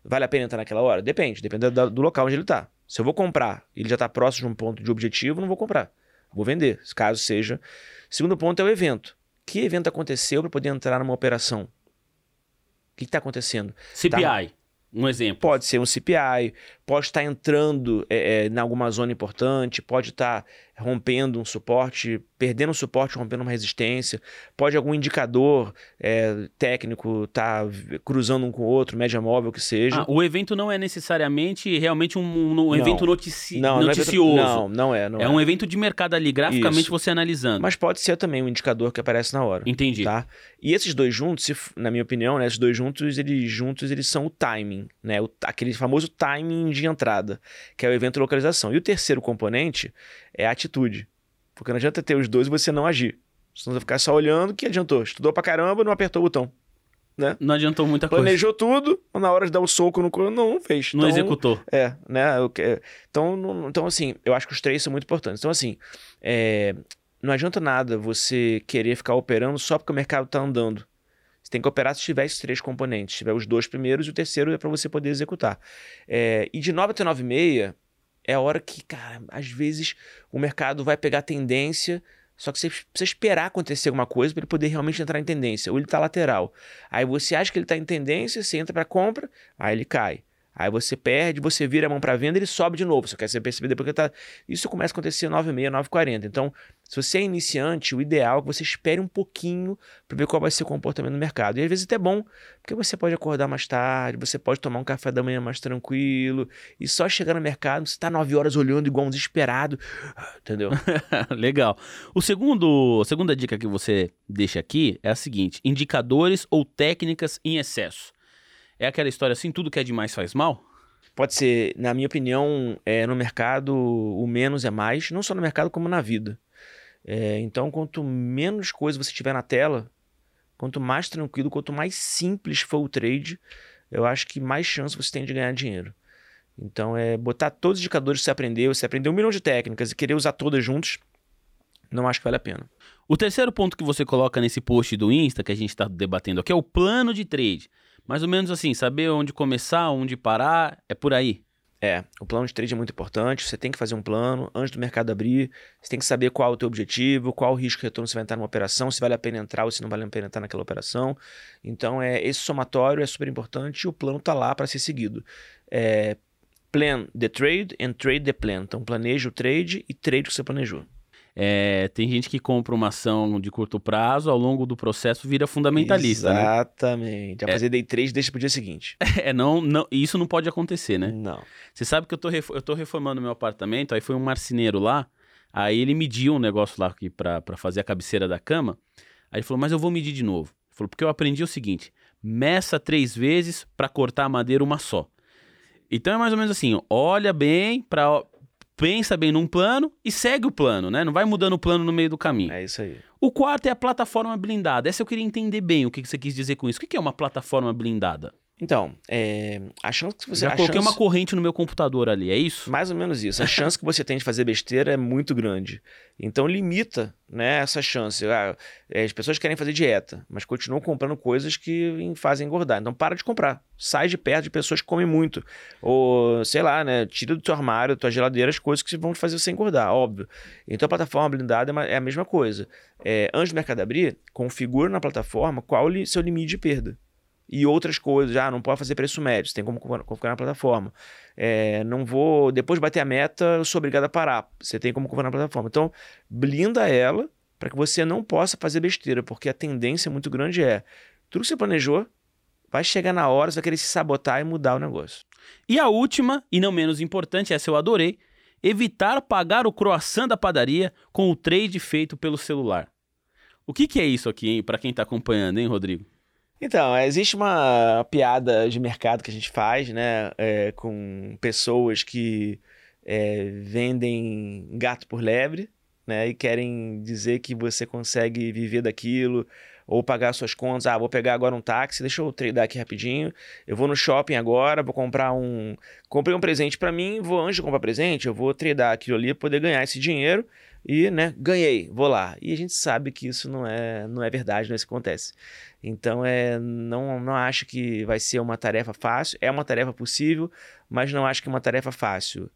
Vale a pena entrar naquela hora? Depende, depende da- do local onde ele tá. Se eu vou comprar ele já tá próximo de um ponto de objetivo, não vou comprar. Vou vender, caso seja. Segundo ponto é o evento. Que evento aconteceu para poder entrar numa operação? O que está acontecendo? CPI, um exemplo. Pode ser um CPI, pode estar entrando é, é, em alguma zona importante, pode estar rompendo um suporte, perdendo um suporte, rompendo uma resistência, pode algum indicador é, técnico estar cruzando um com o outro, média móvel que seja. Ah, o evento não é necessariamente realmente um, um- evento notici- não, é noticioso. Não, não é. Não é um evento de mercado ali, graficamente Isso. você analisando. Mas pode ser também um indicador que aparece na hora. Entendi. Tá? E esses dois juntos, se na minha opinião, né, esses dois juntos, eles juntos eles são o timing, né? O, aquele famoso timing de entrada, que é o evento localização. E o terceiro componente é a atitude. Porque não adianta ter os dois e você não agir. Senão você vai ficar só olhando, que adiantou? Estudou pra caramba, não apertou o botão. Não adiantou muita coisa. Planejou tudo, na hora de dar o soco no co- não, não fez. Não Então, executou. é, né? eu então, não- então, assim, eu acho que os três são muito importantes. Então, assim, é, não adianta nada você querer ficar operando só porque o mercado está andando. Tem que operar se tiver esses três componentes. Se tiver os dois primeiros e o terceiro é para você poder executar. É, e de 9 até 9 e meia é a hora que, cara, às vezes o mercado vai pegar tendência, só que você precisa esperar acontecer alguma coisa para ele poder realmente entrar em tendência. Ou ele está lateral. Aí você acha que ele está em tendência, você entra para compra, aí ele cai. Aí você perde, você vira a mão para venda, ele sobe de novo. Você quer perceber depois que tá. Isso começa a acontecer 9h30, 9h40. Então, se você é iniciante, o ideal é que você espere um pouquinho para ver qual vai ser o comportamento do mercado. E às vezes até é bom, porque você pode acordar mais tarde, você pode tomar um café da manhã mais tranquilo, e só chegar no mercado, você tá 9 horas olhando igual um desesperado. Entendeu? Legal. O segundo, a segunda dica que você deixa aqui é a seguinte: indicadores ou técnicas em excesso. É aquela história assim, tudo que é demais faz mal? Pode ser, na minha opinião, é, no mercado o menos é mais, não só no mercado como na vida. É, então, quanto menos coisa você tiver na tela, quanto mais tranquilo, quanto mais simples for o trade, eu acho que mais chance você tem de ganhar dinheiro. Então, é botar todos os indicadores que você aprendeu, você aprendeu um milhão de técnicas e querer usar todas juntos, não acho que vale a pena. O terceiro ponto que você coloca nesse post do Insta que a gente está debatendo aqui é o plano de trade. Mais ou menos assim, saber onde começar, onde parar, é por aí. É, o plano de trade é muito importante. Você tem que fazer um plano antes do mercado abrir. Você tem que saber qual é o teu objetivo, qual o risco de retorno você vai entrar numa operação, se vale a pena entrar ou se não vale a pena entrar naquela operação. Então, é, esse somatório é super importante e o plano está lá para ser seguido. É, plan the trade and trade the plan. Então, planeja o trade e trade o que você planejou. É, tem gente que compra uma ação de curto prazo, ao longo do processo vira fundamentalista, né? Exatamente. Né? A fazer é. day trade deixa pro dia seguinte. É, não, não, isso não pode acontecer, né? Não. Você sabe que eu tô, eu tô reformando meu apartamento, aí foi um marceneiro lá, aí ele mediu um negócio lá aqui pra, pra fazer a cabeceira da cama, aí ele falou, mas eu vou medir de novo. Ele falou, porque eu aprendi o seguinte, meça três vezes para cortar a madeira uma só. Então é mais ou menos assim, olha bem para pensa bem num plano e segue o plano, né? Não vai mudando o plano no meio do caminho. É isso aí. O quarto é a plataforma blindada. Essa eu queria entender bem o que você quis dizer com isso. O que é uma plataforma blindada? Então, é, a chance que você... Já coloquei chance... uma corrente no meu computador ali, é isso? Mais ou menos isso. A chance que você tem de fazer besteira é muito grande. Então, limita né, essa chance. Ah, é, as pessoas querem fazer dieta, mas continuam comprando coisas que fazem engordar. Então, para de comprar. Sai de perto de pessoas que comem muito. Ou, sei lá, né, tira do teu armário, da tua geladeira, as coisas que vão fazer você engordar, óbvio. Então, a plataforma blindada é, é a mesma coisa. É, antes do mercado abrir, configura na plataforma qual o seu limite de perda e outras coisas. Ah, não pode fazer preço médio, você tem como configurar na plataforma. É, não vou, depois de bater a meta, eu sou obrigado a parar. Você tem como configurar na plataforma. Então, blinda ela para que você não possa fazer besteira, porque a tendência muito grande é tudo que você planejou vai chegar na hora, você vai querer se sabotar e mudar o negócio. E a última, e não menos importante, essa eu adorei, evitar pagar o croissant da padaria com o trade feito pelo celular. O que, que é isso aqui, para quem está acompanhando, hein, Rodrigo? Então, existe uma piada de mercado que a gente faz, né, é, com pessoas que é, vendem gato por lebre, né, e querem dizer que você consegue viver daquilo ou pagar suas contas. Ah, vou pegar agora um táxi, deixa eu tradar aqui rapidinho. Eu vou no shopping agora, vou comprar um. Comprei um presente para mim, vou antes de comprar presente, eu vou tradar aquilo ali para poder ganhar esse dinheiro e, né, ganhei, vou lá. E a gente sabe que isso não é, não é verdade, não é isso que acontece. Então, é, não, não acho que vai ser uma tarefa fácil. É uma tarefa possível, mas não acho que é uma tarefa fácil.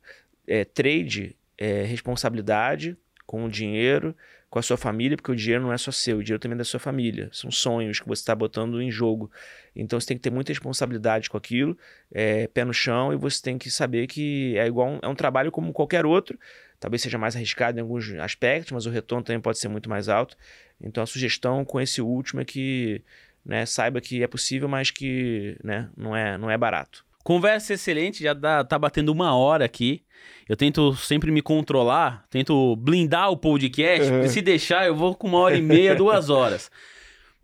É, trade é responsabilidade com o dinheiro, com a sua família, porque o dinheiro não é só seu, o dinheiro também é da sua família. São sonhos que você está botando em jogo. Então você tem que ter muita responsabilidade com aquilo, é, pé no chão, e você tem que saber que é igual um, é um trabalho como qualquer outro. Talvez seja mais arriscado em alguns aspectos, mas o retorno também pode ser muito mais alto. Então a sugestão com esse último é que né, saiba que é possível, mas que né, não, é, não é barato. Conversa excelente, já dá, tá batendo uma hora aqui. Eu tento sempre me controlar, tento blindar o podcast, uhum. se deixar eu vou com uma hora e meia, duas horas.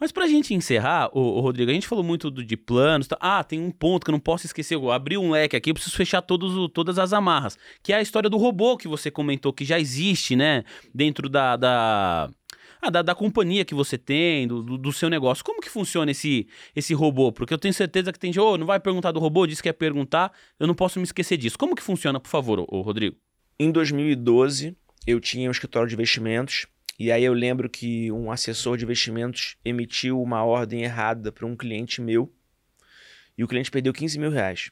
Mas pra gente encerrar, o, Rodrigo, a gente falou muito do, de planos. Tá? Ah, tem um ponto que eu não posso esquecer. Eu abri um leque aqui, eu preciso fechar todos, todas as amarras. Que é a história do robô que você comentou, que já existe, né? Dentro da, da ah, da, da companhia que você tem, do, do, seu negócio. Como que funciona esse, esse robô? Porque eu tenho certeza que tem gente, oh, não vai perguntar do robô, disse que ia perguntar, eu não posso me esquecer disso. Como que funciona, por favor, ô, ô Rodrigo? Em 2012, eu tinha um escritório de investimentos e aí eu lembro que um assessor de investimentos emitiu uma ordem errada para um cliente meu e o cliente perdeu 15 mil reais.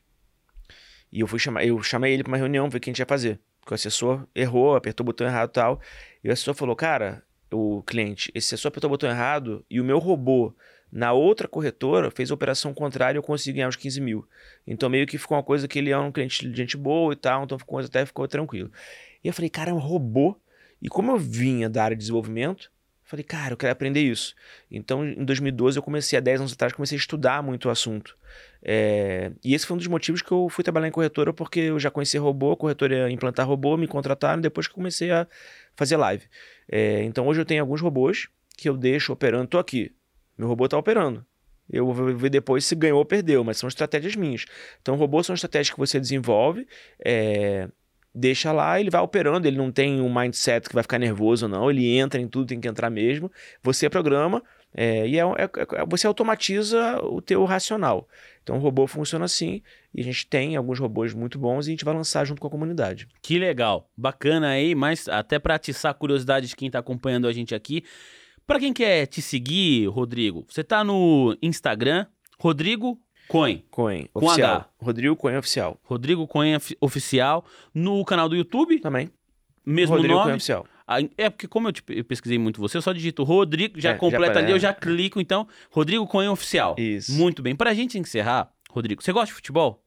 E eu fui chamar, eu chamei ele para uma reunião, ver o que a gente ia fazer. Porque o assessor errou, apertou o botão errado e tal. E o assessor falou, cara, o cliente, esse assessor apertou o botão errado e o meu robô na outra corretora fez a operação contrária e eu consegui ganhar os 15 mil. Então meio que ficou uma coisa que ele é um cliente de gente boa e tal, então ficou, até ficou tranquilo. E eu falei, cara, é um robô. E como eu vinha da área de desenvolvimento, falei, cara, eu quero aprender isso. Então em 2012 eu comecei, há 10 anos atrás, comecei a estudar muito o assunto. É... E esse foi um dos motivos que eu fui trabalhar em corretora, porque eu já conhecia robô, corretora implantar robô, me contrataram depois que eu comecei a fazer live. É, então hoje eu tenho alguns robôs que eu deixo operando. Tô aqui, meu robô está operando. Eu vou ver depois se ganhou ou perdeu, mas são estratégias minhas. Então, robôs são estratégias que você desenvolve, é, deixa lá, ele vai operando, ele não tem um mindset que vai ficar nervoso, não. Ele entra em tudo, tem que entrar mesmo. Você programa, É, e é, é, é, você automatiza o teu racional. Então o robô funciona assim e a gente tem alguns robôs muito bons e a gente vai lançar junto com a comunidade. Que legal, bacana aí, mas até para atiçar a curiosidade de quem está acompanhando a gente aqui. Para quem quer te seguir, Rodrigo, você está no Instagram, Rodrigo Coin. Coin, Com oficial. H. Rodrigo Coin Oficial. Rodrigo Coin Ofi- Oficial. No canal do YouTube, Também. mesmo Rodrigo nome. Coin Oficial. É porque como eu, eu pesquisei muito você, eu só digito Rodrigo, já É, já completa apare- ali, eu já clico, então, Rodrigo Coin Oficial. Isso. Muito bem. Pra gente encerrar, Rodrigo, você gosta de futebol?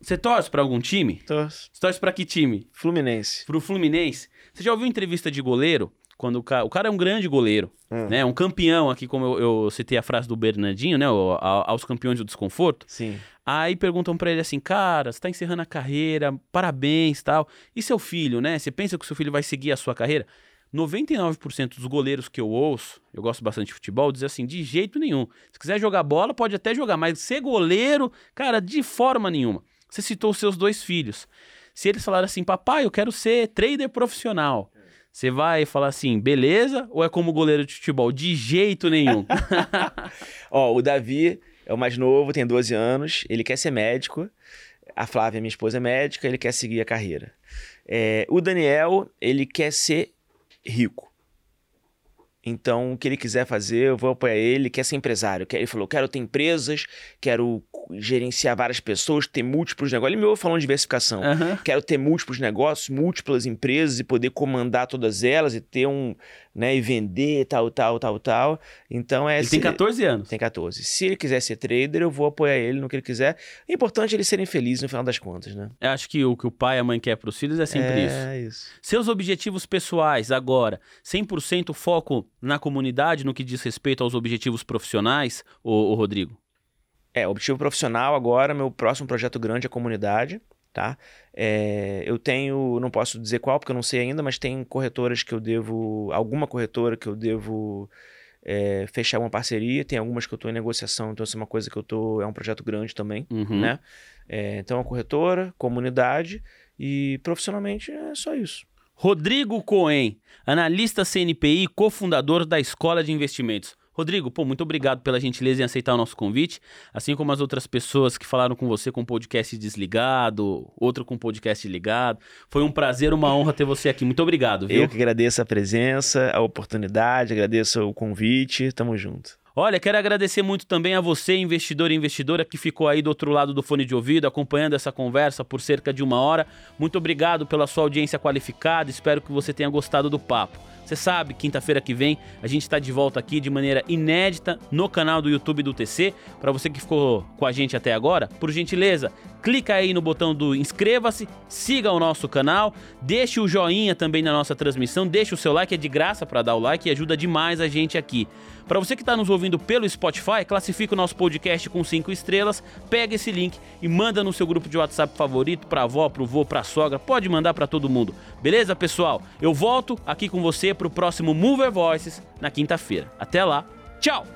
Você torce pra algum time? Tô... Você torce pra que time? Fluminense. Pro Fluminense? Você já ouviu entrevista de goleiro? Quando o cara, o cara é um grande goleiro, Hum. né? Um campeão aqui, como eu, eu citei a frase do Bernardinho, né? O- a- aos campeões do desconforto. Sim. Aí perguntam pra ele assim, cara, você tá encerrando a carreira, parabéns tal. E seu filho, né? Você pensa que o seu filho vai seguir a sua carreira? 99% dos goleiros que eu ouço, eu gosto bastante de futebol, dizem assim, de jeito nenhum. Se quiser jogar bola, pode até jogar, mas ser goleiro, cara, de forma nenhuma. Você citou os seus dois filhos. Se eles falaram assim, papai, eu quero ser trader profissional. Você vai falar assim, beleza? Ou é como goleiro de futebol? De jeito nenhum. Ó, o Davi é o mais novo, tem 12 anos, ele quer ser médico. A Flávia, minha esposa, é médica, ele quer seguir a carreira. É, o Daniel, ele quer ser rico. Então, o que ele quiser fazer, eu vou apoiar ele. Quer ser empresário. Quer- Ele falou: quero ter empresas, quero gerenciar várias pessoas, ter múltiplos negócios. Ele me ouve falando de diversificação. Aham. Quero ter múltiplos negócios, múltiplas empresas e poder comandar todas elas e ter um, né, e vender tal, tal, tal, tal. Então é Ele tem se- 14 anos. tem 14. Se ele quiser ser trader, eu vou apoiar ele no que ele quiser. É importante eles serem felizes no final das contas, né? Eu acho que o que o pai e a mãe quer pros filhos é sempre isso. É isso. Seus objetivos pessoais agora, 100% foco na comunidade no que diz respeito aos objetivos profissionais, ô, ô Rodrigo? É, objetivo profissional agora, meu próximo projeto grande é a comunidade, tá? É, eu tenho, não posso dizer qual, porque eu não sei ainda, mas tem corretoras que eu devo, alguma corretora que eu devo é, fechar uma parceria, tem algumas que eu estou em negociação, então isso é uma coisa que eu tô, é um projeto grande também, Uhum. né? É, então, a corretora, comunidade e profissionalmente é só isso. Rodrigo Cohen, analista CNPI e cofundador da Escola de Investimentos. Rodrigo, pô, muito obrigado pela gentileza em aceitar o nosso convite, assim como as outras pessoas que falaram com você com o podcast desligado, outro com o podcast ligado. Foi um prazer, uma honra ter você aqui. Muito obrigado, viu? Eu que agradeço a presença, a oportunidade, agradeço o convite, tamo junto. Olha, quero agradecer muito também a você, investidor e investidora, que ficou aí do outro lado do fone de ouvido, acompanhando essa conversa por cerca de uma hora. Muito obrigado pela sua audiência qualificada, espero que você tenha gostado do papo. Você sabe, quinta-feira que vem a gente está de volta aqui de maneira inédita no canal do YouTube do TC. Para você que ficou com a gente até agora, por gentileza, clica aí no botão do inscreva-se, siga o nosso canal, deixe o joinha também na nossa transmissão, deixe o seu like, é de graça para dar o like e ajuda demais a gente aqui. Para você que está nos ouvindo pelo Spotify, classifica o nosso podcast com 5 estrelas, pega esse link e manda no seu grupo de WhatsApp favorito, para avó, pro vô, pra sogra, pode mandar para todo mundo. Beleza, pessoal? Eu volto aqui com você pro próximo Mover Voices na quinta-feira. Até lá. Tchau.